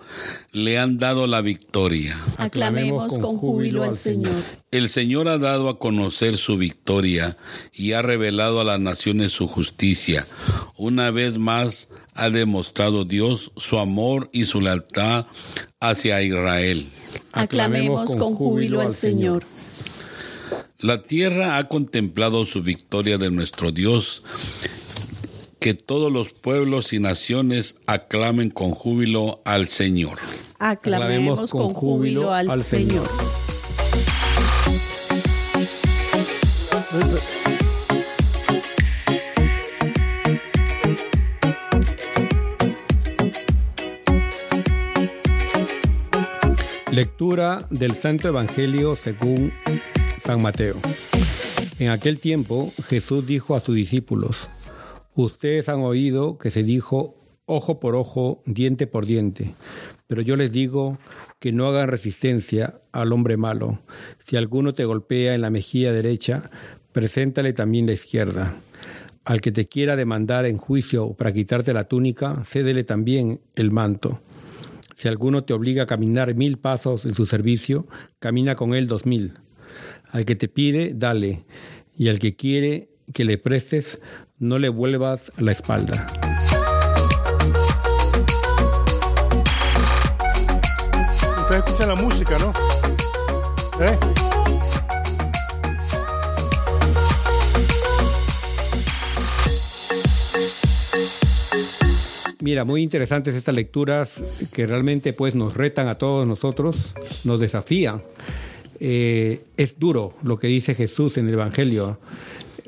le han dado la victoria. Aclamemos con júbilo al Señor. El Señor ha dado a conocer su victoria y ha revelado a las naciones su justicia. Una vez más ha demostrado Dios su amor y su lealtad hacia Israel. Aclamemos con júbilo al Señor. La tierra ha contemplado su victoria de nuestro Dios. Que todos los pueblos y naciones aclamen con júbilo al Señor.
Aclamemos con júbilo al Señor.
Lectura del Santo Evangelio según San Mateo. En aquel tiempo Jesús dijo a sus discípulos, Ustedes han oído que se dijo ojo por ojo, diente por diente, pero yo les digo que no hagan resistencia al hombre malo. Si alguno te golpea en la mejilla derecha, preséntale también la izquierda. Al que te quiera demandar en juicio para quitarte la túnica, cédele también el manto. Si alguno te obliga a caminar mil pasos en su servicio, camina con él dos mil. Al que te pide, dale, y al que quiere que le prestes, no le vuelvas la espalda. Ustedes escuchan la música, ¿no? ¿Eh? Mira, muy interesantes estas lecturas que realmente pues nos retan a todos nosotros, nos desafían. Eh, es duro lo que dice Jesús en el Evangelio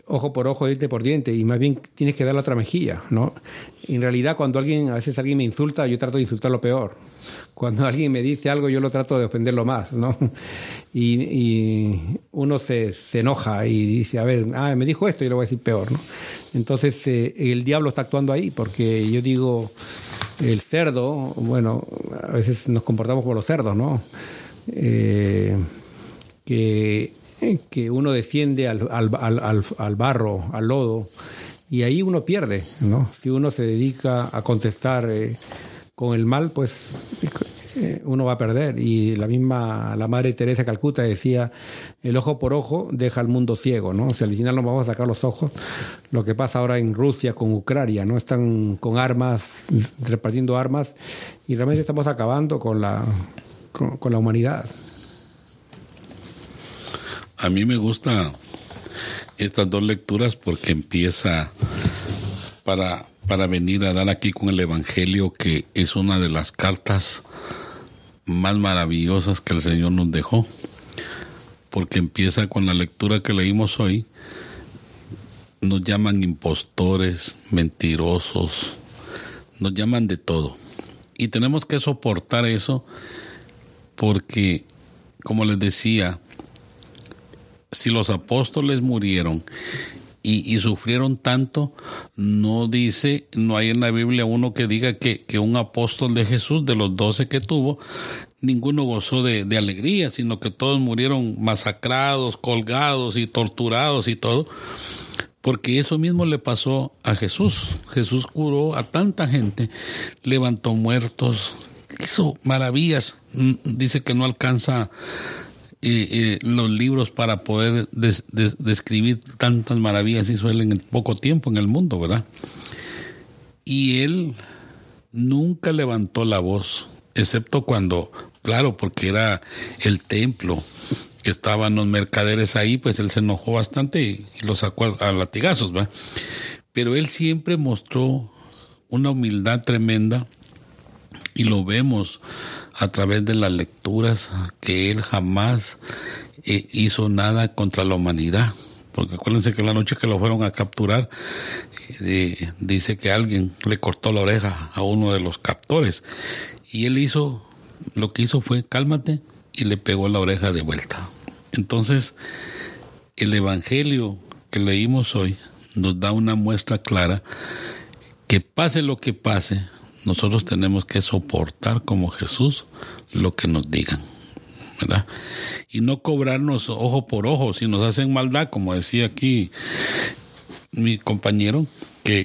ojo por ojo, diente por diente, y más bien tienes que dar la otra mejilla, ¿no? En realidad, cuando alguien, a veces alguien me insulta, yo trato de insultarlo peor. Cuando alguien me dice algo, yo lo trato de ofenderlo más, ¿no? Y, uno se, enoja y dice, a ver, ah, me dijo esto yo lo voy a decir peor, ¿no? Entonces, eh, el diablo está actuando ahí, porque yo digo, el cerdo, bueno, a veces nos comportamos como los cerdos, ¿no? Eh, que eh, que uno desciende al, barro, al lodo, y ahí uno pierde, ¿no? Si uno se dedica a contestar eh, con el mal, pues eh, uno va a perder. Y la misma, la madre Teresa Calcuta decía, el ojo por ojo deja al mundo ciego, ¿no? O al final nos vamos a sacar los ojos. Lo que pasa ahora en Rusia con Ucrania, ¿no? Están con armas, repartiendo armas, y realmente estamos acabando con la, con la humanidad
a mí me gusta estas dos lecturas porque empieza para, para venir a dar aquí con el Evangelio, que es una de las cartas más maravillosas que el Señor nos dejó, porque empieza con la lectura que leímos hoy, nos llaman impostores, mentirosos, nos llaman de todo. Y tenemos que soportar eso porque, como les decía, si los apóstoles murieron y, sufrieron tanto, no dice, no hay en la Biblia uno que diga que, un apóstol de Jesús, de los doce que tuvo, ninguno gozó de, de, alegría, sino que todos murieron masacrados, colgados y torturados y todo. Porque eso mismo le pasó a Jesús. Jesús curó a tanta gente, levantó muertos, hizo maravillas. Mm, dice que no alcanza los libros para poder describir tantas maravillas y suelen en poco tiempo en el mundo, ¿verdad? Y él nunca levantó la voz, excepto cuando, claro, porque era el templo que estaban los mercaderes ahí, pues él se enojó bastante y, lo sacó a, a latigazos, ¿verdad? Pero él siempre mostró una humildad tremenda y lo vemos a través de las lecturas que él jamás eh, hizo nada contra la humanidad. Porque acuérdense que la noche que lo fueron a capturar, eh, dice que alguien le cortó la oreja a uno de los captores. Y él hizo, lo que hizo fue cálmate y le pegó la oreja de vuelta. Entonces, el Evangelio que leímos hoy nos da una muestra clara que pase lo que pase, nosotros tenemos que soportar como Jesús lo que nos digan. ¿verdad? Y no cobrarnos ojo por ojo. Si nos hacen maldad, como decía aquí mi compañero,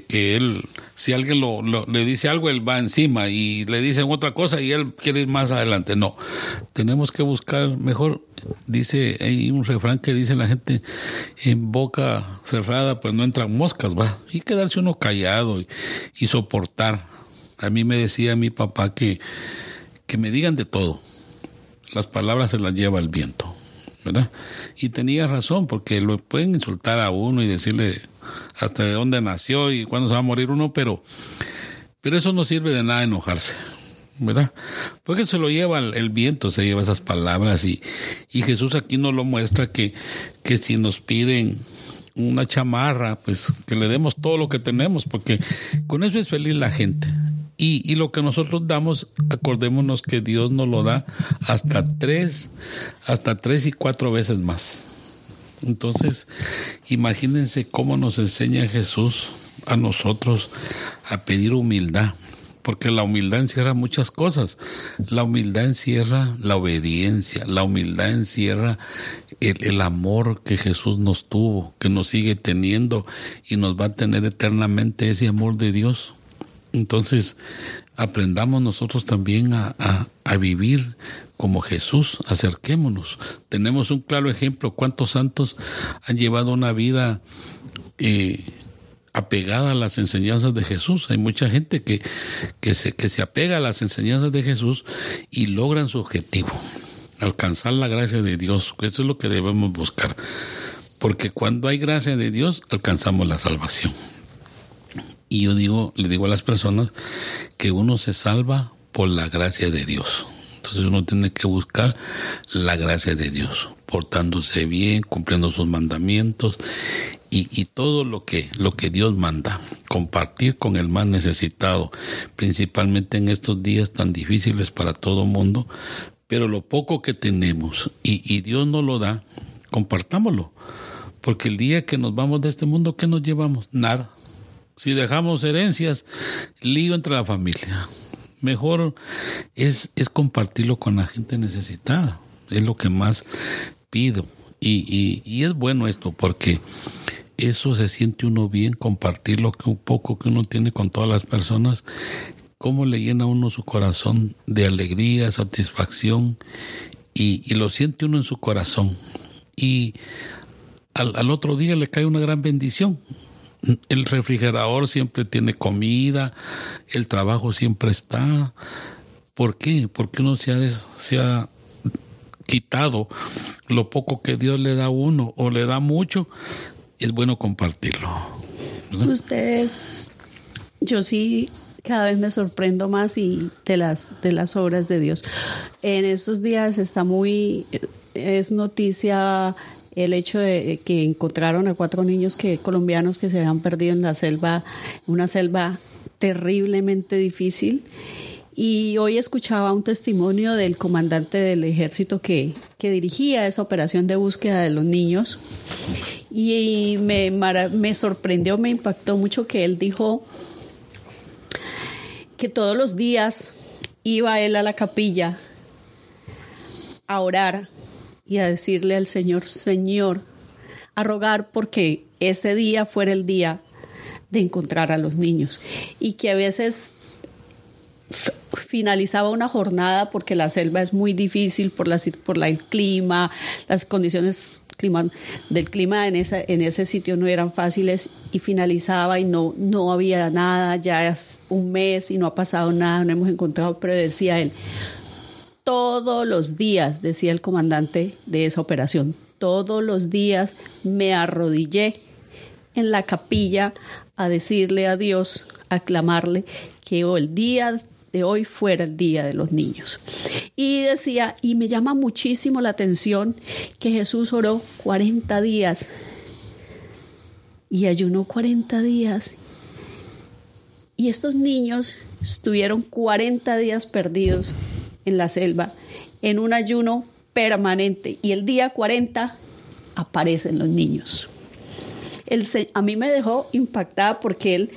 que, él, si alguien le dice algo, él va encima y le dicen otra cosa y él quiere ir más adelante. No, tenemos que buscar mejor. Dice, hay un refrán que dice la gente, en boca cerrada pues no entran moscas, va. Y quedarse uno callado y soportar a mí me decía mi papá que, que me digan de todo. Las palabras se las lleva el viento, ¿verdad? Y tenía razón, porque lo pueden insultar a uno y decirle hasta de dónde nació y cuándo se va a morir uno, pero, pero eso no sirve de nada enojarse. ¿verdad? Porque se lo lleva el, viento, se lleva esas palabras y, y Jesús aquí nos lo muestra que, que, si nos piden una chamarra, pues que le demos todo lo que tenemos, porque con eso es feliz la gente. Y, lo que nosotros damos, acordémonos que Dios nos lo da hasta tres, hasta tres y cuatro veces más. Entonces, imagínense cómo nos enseña Jesús a nosotros a pedir humildad, porque la humildad encierra muchas cosas. La humildad encierra la obediencia, la humildad encierra el, amor que Jesús nos tuvo, que nos sigue teniendo y nos va a tener eternamente ese amor de Dios. Entonces, aprendamos nosotros también a, vivir como Jesús, acerquémonos. Tenemos un claro ejemplo, cuántos santos han llevado una vida eh, apegada a las enseñanzas de Jesús. Hay mucha gente que, que, se, que se apega a las enseñanzas de Jesús y logran su objetivo, alcanzar la gracia de Dios. Eso es lo que debemos buscar, porque cuando hay gracia de Dios, alcanzamos la salvación. Y yo digo, le digo a las personas que uno se salva por la gracia de Dios. Entonces uno tiene que buscar la gracia de Dios, portándose bien, cumpliendo sus mandamientos y, todo lo que, lo que Dios manda. Compartir con el más necesitado, principalmente en estos días tan difíciles para todo mundo. Pero lo poco que tenemos y, y Dios no lo da, compartámoslo. Porque el día que nos vamos de este mundo, ¿qué nos llevamos? Nada si dejamos herencias, lío entre la familia. Mejor es, es compartirlo con la gente necesitada. Es lo que más pido. Y, y, y, es bueno esto porque eso se siente uno bien compartir lo que un poco que uno tiene con todas las personas cómo le llena uno su corazón de alegría satisfacción y, y, lo siente uno en su corazón y al, al otro día le cae una gran bendición el refrigerador siempre tiene comida, el trabajo siempre está. ¿Por qué? Porque uno se ha, quitado lo poco que Dios le da a uno o le da mucho, es bueno compartirlo.
Ustedes, yo sí cada vez me sorprendo más y las de las obras de Dios. En estos días está muy es noticia el hecho de que encontraron a cuatro niños que, colombianos que se habían perdido en la selva, una selva terriblemente difícil. Y hoy escuchaba un testimonio del comandante del ejército que, dirigía esa operación de búsqueda de los niños. Y me, me sorprendió, me impactó mucho que él dijo que todos los días iba él a la capilla a orar y a decirle al Señor, Señor, a rogar porque ese día fuera el día de encontrar a los niños y que a veces finalizaba una jornada porque la selva es muy difícil por, la, por el clima, las condiciones del clima en, esa, en ese sitio no eran fáciles y finalizaba y no, no había nada, ya es un mes y no ha pasado nada, no hemos encontrado, pero decía él, todos los días, decía el comandante de esa operación, todos los días me arrodillé en la capilla a decirle a Dios, a clamarle que el día de hoy fuera el día de los niños. Y decía, y me llama muchísimo la atención que Jesús oró 40 días y ayunó 40 días. Y estos niños estuvieron 40 días perdidos en la selva en un ayuno permanente y el día 40 aparecen los niños. a mí me dejó impactada porque él,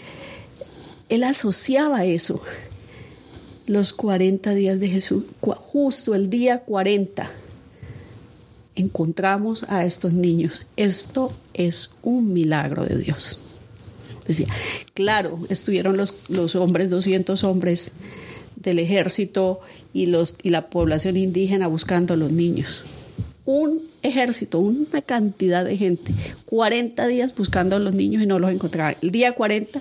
él asociaba eso, los 40 días de Jesús, justo el día 40 encontramos a estos niños. Esto es un milagro de Dios. Decía, claro, estuvieron los, los hombres, 200 hombres del ejército y, los, y la población indígena buscando a los niños. Un ejército, una cantidad de gente, 40 días buscando a los niños y no los encontraba El día 40,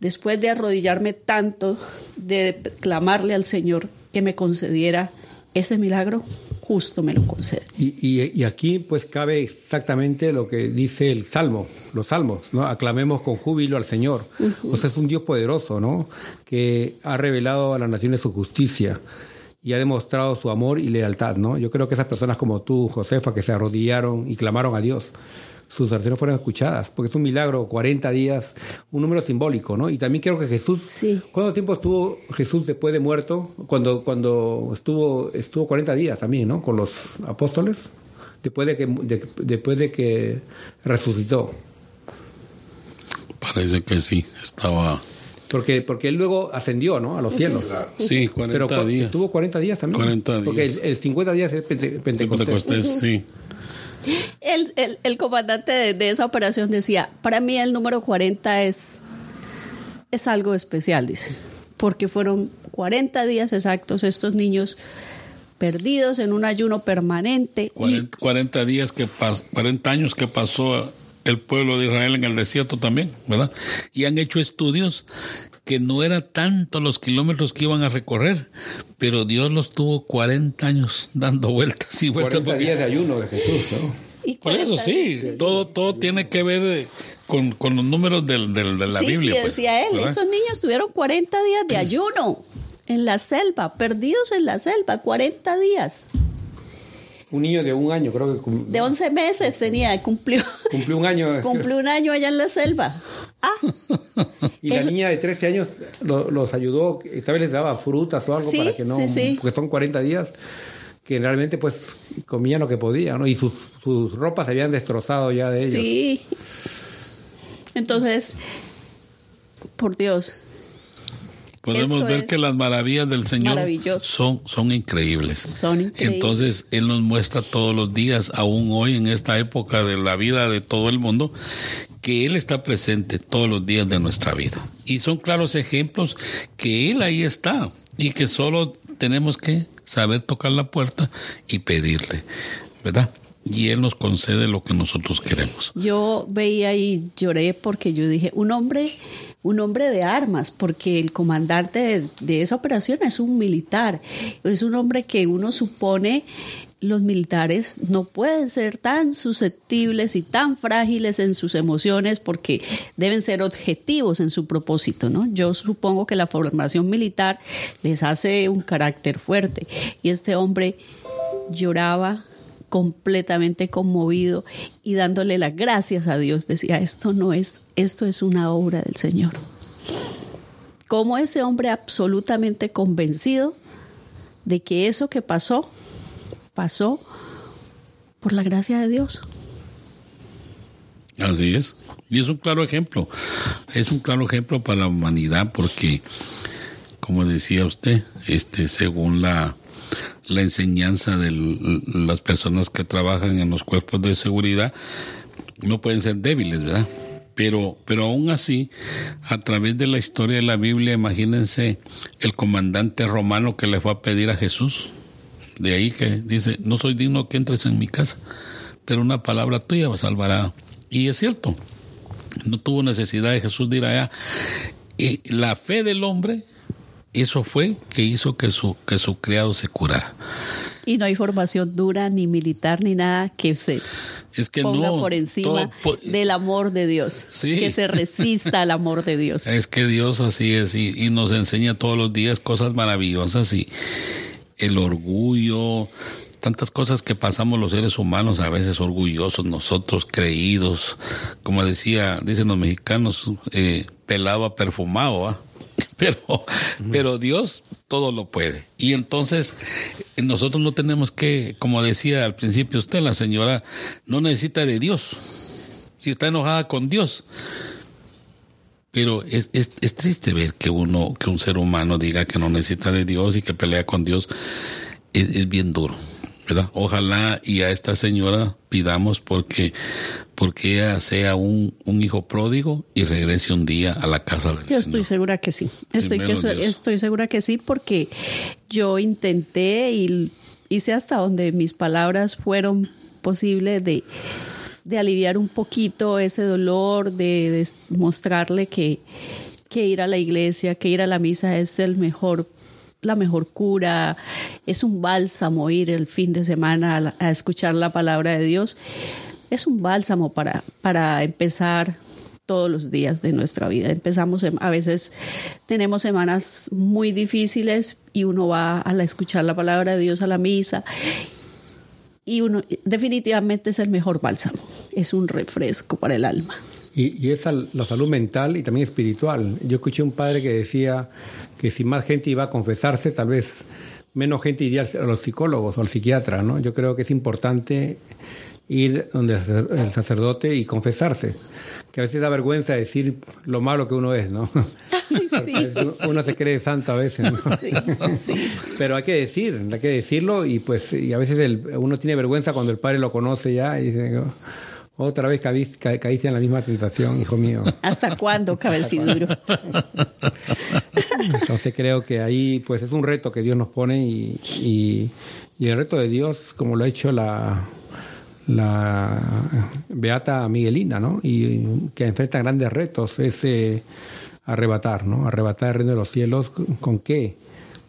después de arrodillarme tanto, de clamarle al Señor que me concediera ese milagro, justo me lo concede.
Y, aquí pues cabe exactamente lo que dice el Salmo, los Salmos, ¿no? Aclamemos con júbilo al Señor. O sea, pues es un Dios poderoso, ¿no? Que ha revelado a las naciones su justicia y ha demostrado su amor y lealtad, ¿no? Yo creo que esas personas como tú, Josefa, que se arrodillaron y clamaron a Dios, sus oraciones fueron escuchadas, porque es un milagro, 40 días, un número simbólico, ¿no? Y también creo que Jesús, ¿cuánto tiempo estuvo Jesús después de muerto? Cuando, cuando estuvo, estuvo 40 días también, ¿no? Con los apóstoles, después de que, después de que resucitó.
Parece que sí, estaba...
Porque, porque él luego ascendió, ¿no? A los cielos.
Sí, 40 días. Estuvo
40 días
también.
Porque el, 50 días es Pentecostés,
sí. El, el, comandante de, esa operación decía, para mí el número 40 es, es algo especial, dice, porque fueron 40 días exactos estos niños perdidos en un ayuno permanente.
40, días que 40 años que pasó el pueblo de Israel en el desierto también, ¿verdad? Y han hecho estudios que no era tanto los kilómetros que iban a recorrer, pero Dios los tuvo 40 años dando vueltas y vueltas.
40 días de ayuno de Jesús, ¿no?
Por eso sí, todo, todo tiene que ver eh, con, con los números de la Biblia. Y
pues, decía él, estos niños tuvieron 40 días de ayuno en la selva, perdidos en la selva, 40 días
un niño de un año, creo que...
De 11 meses tenía, cumplió...
Cumplió un año.
Cumplió un año allá en la selva. Ah.
Y la niña de 13 años los ayudó, esta vez les daba frutas o algo para que no... Sí, sí. Porque son 40 días que realmente pues comían lo que podían, ¿no? Y sus, sus ropas se habían destrozado ya de ellos. Sí.
Entonces, por Dios,
Podemos ver que las maravillas del Señor son, son increíbles.
Son increíbles.
Entonces, Él nos muestra todos los días, aún hoy en esta época de la vida de todo el mundo, que Él está presente todos los días de nuestra vida. Y son claros ejemplos que Él ahí está y que solo tenemos que saber tocar la puerta y pedirle, ¿verdad? y Él nos concede lo que nosotros queremos.
Yo veía y lloré porque yo dije, un hombre, un hombre de armas, porque el comandante de, esa operación es un militar, es un hombre que uno supone los militares no pueden ser tan susceptibles y tan frágiles en sus emociones porque deben ser objetivos en su propósito, ¿no? Yo supongo que la formación militar les hace un carácter fuerte y este hombre lloraba completamente conmovido y dándole las gracias a Dios. Decía, esto no es, esto es una obra del Señor. Como ese hombre absolutamente convencido de que eso que pasó, pasó por la gracia de Dios.
Así es. Y es un claro ejemplo. Es un claro ejemplo para la humanidad porque, como decía usted, este, según la, la enseñanza de las personas que trabajan en los cuerpos de seguridad no pueden ser débiles, ¿verdad? Pero, pero aún así, a través de la historia de la Biblia, imagínense el comandante romano que le fue a pedir a Jesús. De ahí que dice, no soy digno que entres en mi casa, pero una palabra tuya me salvará. Y es cierto, no tuvo necesidad de Jesús de ir allá. Y la fe del hombre eso fue que hizo que su, que su criado se curara.
Y no hay formación dura, ni militar, ni nada que se es ponga por encima del amor de Dios. Que se resista al amor de Dios.
Es que Dios así es y, nos enseña todos los días cosas maravillosas y el orgullo, tantas cosas que pasamos los seres humanos, a veces orgullosos, nosotros creídos, como decía, dicen los mexicanos, eh, pelado a perfumado, pero, pero Dios todo lo puede. Y entonces nosotros no tenemos que, como decía al principio usted, la señora no necesita de Dios. Y está enojada con Dios. Pero es, es, es triste ver que uno, que un ser humano diga que no necesita de Dios y que pelea con Dios. es bien duro. Ojalá y a esta señora pidamos porque, porque ella sea un, un hijo pródigo y regrese un día a la casa del
Señor. Yo estoy segura que sí, estoy, estoy segura que sí porque yo intenté y hice hasta donde mis palabras fueron posibles de, aliviar un poquito ese dolor, de, de mostrarle que, que ir a la iglesia, que ir a la misa es el mejor la mejor cura, es un bálsamo ir el fin de semana a, escuchar la palabra de Dios, es un bálsamo para, para empezar todos los días de nuestra vida. Empezamos, em, a veces tenemos semanas muy difíciles y uno va a escuchar la palabra de Dios a la misa y uno definitivamente es el mejor bálsamo, es un refresco para el alma.
Y, y es la salud mental y también espiritual. Yo escuché un padre que decía, que si más gente iba a confesarse, tal vez menos gente iría a los psicólogos o al psiquiatra, ¿no? Yo creo que es importante ir donde el sacerdote y confesarse, que a veces da vergüenza decir lo malo que uno es, ¿no? Uno se cree santo a veces, ¿no? sí, sí, Pero hay que decir, hay que decirlo y pues y a veces el, uno tiene vergüenza cuando el padre lo conoce ya y dice, otra vez caíste en la misma tentación, hijo mío.
¿Hasta cuándo, cabeciduro?
Entonces creo que ahí pues es un reto que Dios nos pone y, el reto de Dios, como lo ha hecho la, la beata Miguelina, ¿no? Y que enfrenta grandes retos, es eh, arrebatar, ¿no? Arrebatar el reino de los cielos, ¿con qué?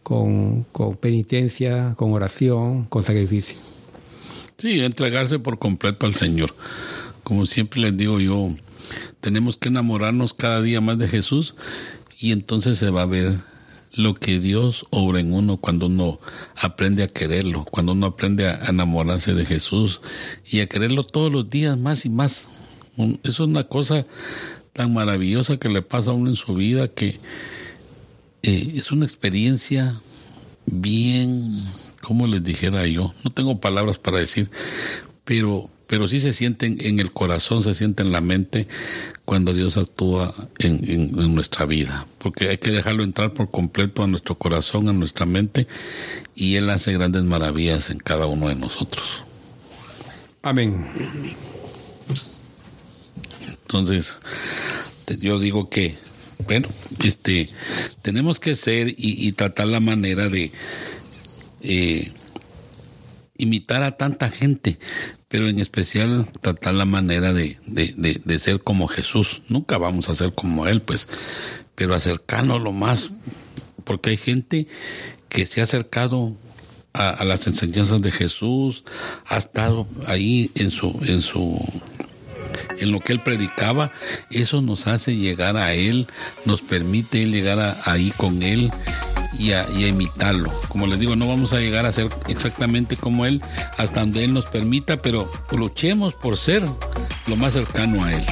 con penitencia, con oración, con sacrificio.
Sí, entregarse por completo al Señor. Como siempre les digo yo, tenemos que enamorarnos cada día más de Jesús y entonces se va a ver lo que Dios obra en uno cuando uno aprende a quererlo, cuando uno aprende a enamorarse de Jesús y a quererlo todos los días más y más. Es una cosa tan maravillosa que le pasa a uno en su vida que eh, es una experiencia bien como les dijera yo? No tengo palabras para decir, pero, pero sí se sienten en el corazón, se sienten en la mente cuando Dios actúa en, nuestra vida, porque hay que dejarlo entrar por completo a nuestro corazón, a nuestra mente, y Él hace grandes maravillas en cada uno de nosotros. Amén. Entonces, yo digo que, bueno, este, tenemos que ser y tratar la manera de, eh, imitar a tanta gente, pero en especial tratar la manera de, ser como Jesús. Nunca vamos a ser como Él, pues, pero acercarnos lo más, porque hay gente que se ha acercado a, las enseñanzas de Jesús, ha estado ahí en su, en su en lo que él predicaba, eso nos hace llegar a él, nos permite llegar ahí con él y a, imitarlo. Como les digo, no vamos a llegar a ser exactamente como él hasta donde él nos permita, pero luchemos por ser lo más cercano a él.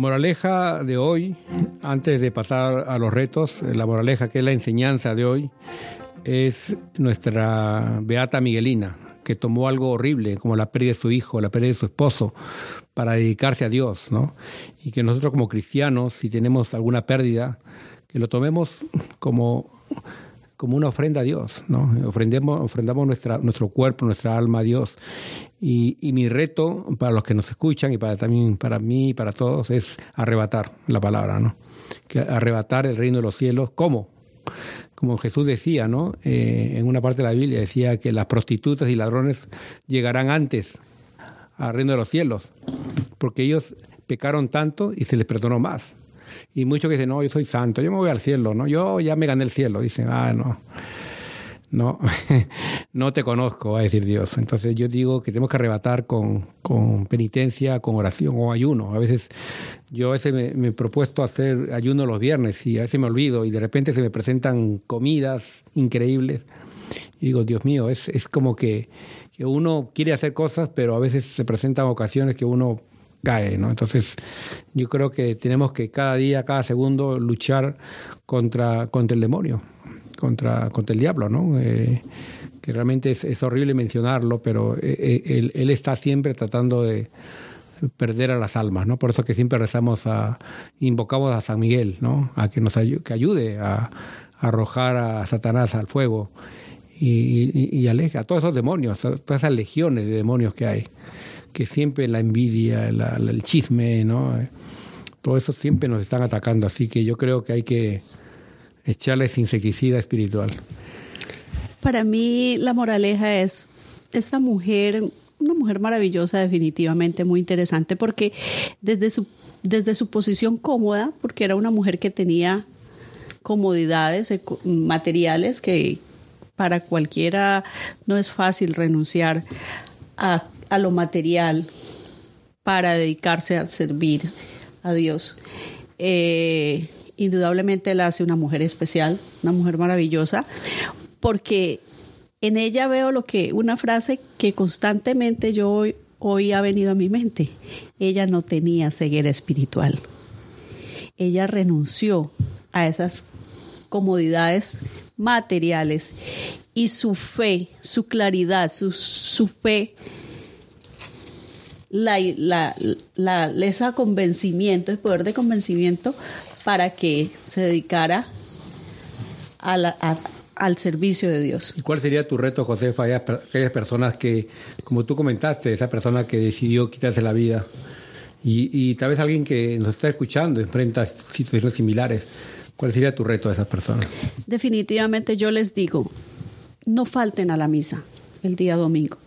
moraleja de hoy, antes de pasar a los retos, eh, la moraleja que es la enseñanza de hoy, es nuestra Beata Miguelina, que tomó algo horrible, como la pérdida de su hijo, la pérdida de su esposo, para dedicarse a Dios, ¿no? Y que nosotros como cristianos, si tenemos alguna pérdida, que lo tomemos como como una ofrenda a Dios, ¿no? Ofrendemos, ofrendamos nuestra, nuestro cuerpo, nuestra alma a Dios. Y, mi reto para los que nos escuchan y para también para mí y para todos es arrebatar la palabra, arrebatar el reino de los cielos. ¿Cómo? Como Jesús decía, ¿no? Eh, en una parte de la Biblia decía que las prostitutas y ladrones llegarán antes al reino de los cielos, porque ellos pecaron tanto y se les perdonó más. Y muchos que dicen, no, yo soy santo, yo me voy al cielo, ¿no? Yo ya me gané el cielo. Dicen, ah, no, no, no te conozco, va a decir Dios. Entonces yo digo que tenemos que arrebatar con, con penitencia, con oración o ayuno. A veces yo a veces me, he propuesto hacer ayuno los viernes y a veces me olvido y de repente se me presentan comidas increíbles. Y digo, Dios mío, es, es como que uno quiere hacer cosas, pero a veces se presentan ocasiones que uno cae, ¿no? Entonces, yo creo que tenemos que cada día, cada segundo, luchar contra, contra el demonio, contra, contra el diablo, ¿no? Eh, que realmente es, horrible mencionarlo, pero eh, eh, él, está siempre tratando de perder a las almas, ¿no? Por eso que siempre rezamos a, invocamos a San Miguel, ¿no? A que nos ayude, que ayude a, arrojar a Satanás al fuego y, y, a todos esos demonios, todas esas legiones de demonios que hay que siempre la envidia, el chisme, ¿no? Todo eso siempre nos están atacando, así que yo creo que hay que echarles insecticida espiritual.
Para mí la moraleja es esta mujer, una mujer maravillosa definitivamente, muy interesante, porque desde su, desde su posición cómoda, porque era una mujer que tenía comodidades e materiales que para cualquiera no es fácil renunciar a a lo material para dedicarse a servir a Dios. Eh, indudablemente la hace una mujer especial, una mujer maravillosa, porque en ella veo lo que una frase que constantemente yo hoy, ha venido a mi mente. Ella no tenía ceguera espiritual. Ella renunció a esas comodidades materiales y su fe, su claridad, su, su fe la, la, esa convencimiento, el poder de convencimiento para que se dedicara al servicio de Dios.
¿Y cuál sería tu reto, José, para aquellas personas que, como tú comentaste, esa persona que decidió quitarse la vida? Y, y tal vez alguien que nos está escuchando enfrenta situaciones similares. ¿Cuál sería tu reto a esas personas?
Definitivamente yo les digo, no falten a la misa el día domingo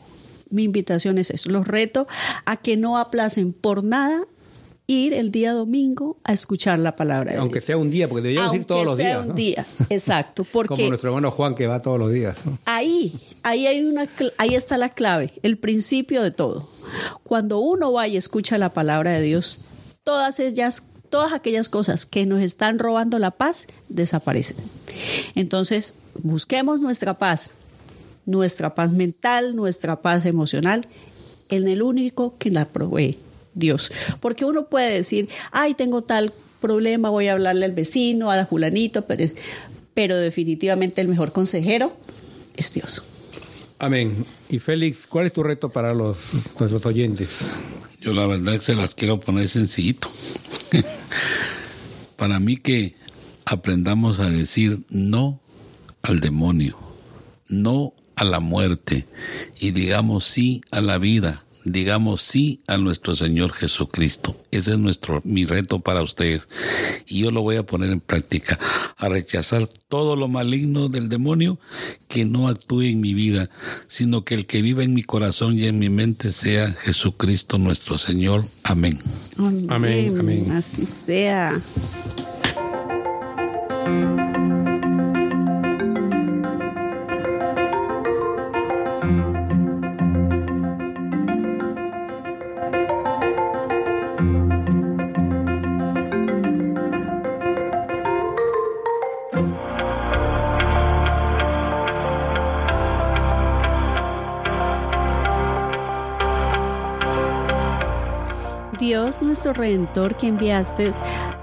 mi invitación es eso. Los reto a que no aplacen por nada ir el día domingo a escuchar la palabra de
Dios. Aunque
sea
un día, porque deberíamos ir todos los días. Aunque sea
un día, exacto.
Porque Como nuestro hermano Juan que va todos los días.
Ahí, ahí, hay una, ahí está la clave, el principio de todo. Cuando uno va y escucha la palabra de Dios, todas ellas todas aquellas cosas que nos están robando la paz desaparecen. Entonces, busquemos nuestra paz, nuestra paz mental, nuestra paz emocional, en el único que la provee, Dios. Porque uno puede decir, ay, tengo tal problema, voy a hablarle al vecino, a la fulanito, pero, definitivamente el mejor consejero es Dios.
Amén. Y Félix, ¿cuál es tu reto para los, nuestros oyentes?
Yo la verdad se las quiero poner sencillito. para mí que aprendamos a decir no al demonio, no a la muerte y digamos sí a la vida. Digamos sí a nuestro Señor Jesucristo. Ese es nuestro, mi reto para ustedes. Y yo lo voy a poner en práctica. A rechazar todo lo maligno del demonio que no actúe en mi vida, sino que el que viva en mi corazón y en mi mente sea Jesucristo nuestro Señor. Amén.
Amén. Amén. Así sea. nuestro Redentor, que enviaste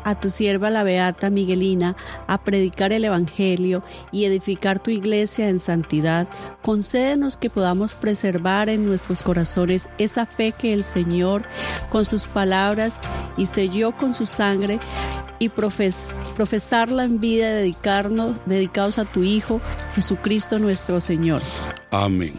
a tu sierva la Beata Miguelina a predicar el Evangelio y edificar tu iglesia en santidad, concédenos que podamos preservar en nuestros corazones esa fe que el Señor, con sus palabras y selló con su sangre, y profesarla en vida, dedicarnos, dedicados a tu Hijo, Jesucristo nuestro Señor.
Amén.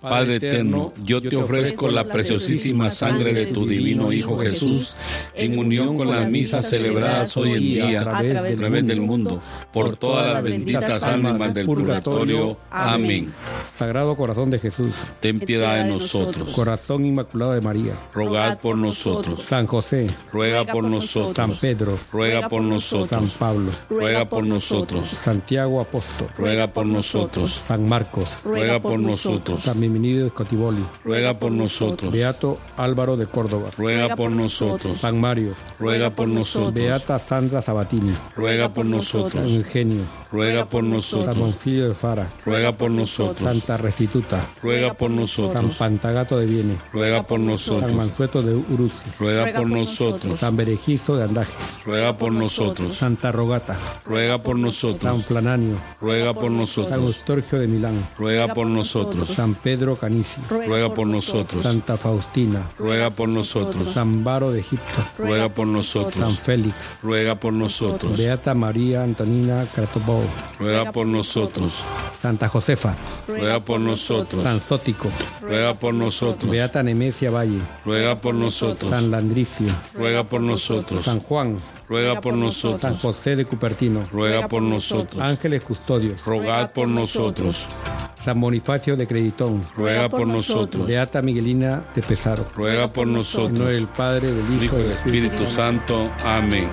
Padre eterno, yo te ofrezco la preciosísima sangre de tu divino Hijo Jesús en unión con las misas celebradas hoy en día a través del mundo por todas las benditas almas del purgatorio. Amén.
Sagrado corazón de Jesús,
ten piedad de nosotros.
Corazón inmaculado de María,
rogad por nosotros.
San José,
ruega por nosotros.
San Pedro,
ruega por
nosotros.
San
Pablo,
ruega por nosotros.
Santiago apóstol,
ruega por nosotros.
San Marcos,
ruega por nosotros.
Bienvenido de Cotiboli.
Ruega por nosotros.
Beato Álvaro de Córdoba.
Ruega por nosotros.
San Mario.
Ruega por nosotros.
Beata Sandra Sabatini.
Ruega por nosotros.
Ingenio
ruega por nosotros.
San Filio de Fara,
ruega por nosotros.
Santa Restituta,
ruega por nosotros.
San Pantagato de Viene,
ruega por nosotros.
San Mansueto de Uruz,
ruega por nosotros. San
Berejizo de Andaje,
ruega por nosotros.
Santa Rogata,
ruega por nosotros.
San Flananio,
ruega por nosotros. San
Ostorgio de Milán,
ruega por nosotros.
San Pedro Canici,
ruega por nosotros.
Santa Faustina,
ruega por nosotros.
San Baro de Egipto,
ruega por nosotros.
San Félix,
ruega por nosotros.
Beata María Antonina Cratobón
Ruega por nosotros.
Santa Josefa.
Ruega por nosotros.
San Zótico.
Ruega por nosotros.
Beata Nemecia Valle.
Ruega por nosotros.
San Landricio.
Ruega por nosotros.
San Juan.
Ruega por nosotros.
San José de Cupertino.
Ruega por nosotros.
Ángeles Custodios.
Rogad por nosotros.
San Bonifacio de Creditón.
Ruega por nosotros.
Beata Miguelina de Pesaro.
Ruega por nosotros. En
el Padre, del Hijo y del Espíritu Santo. Amén.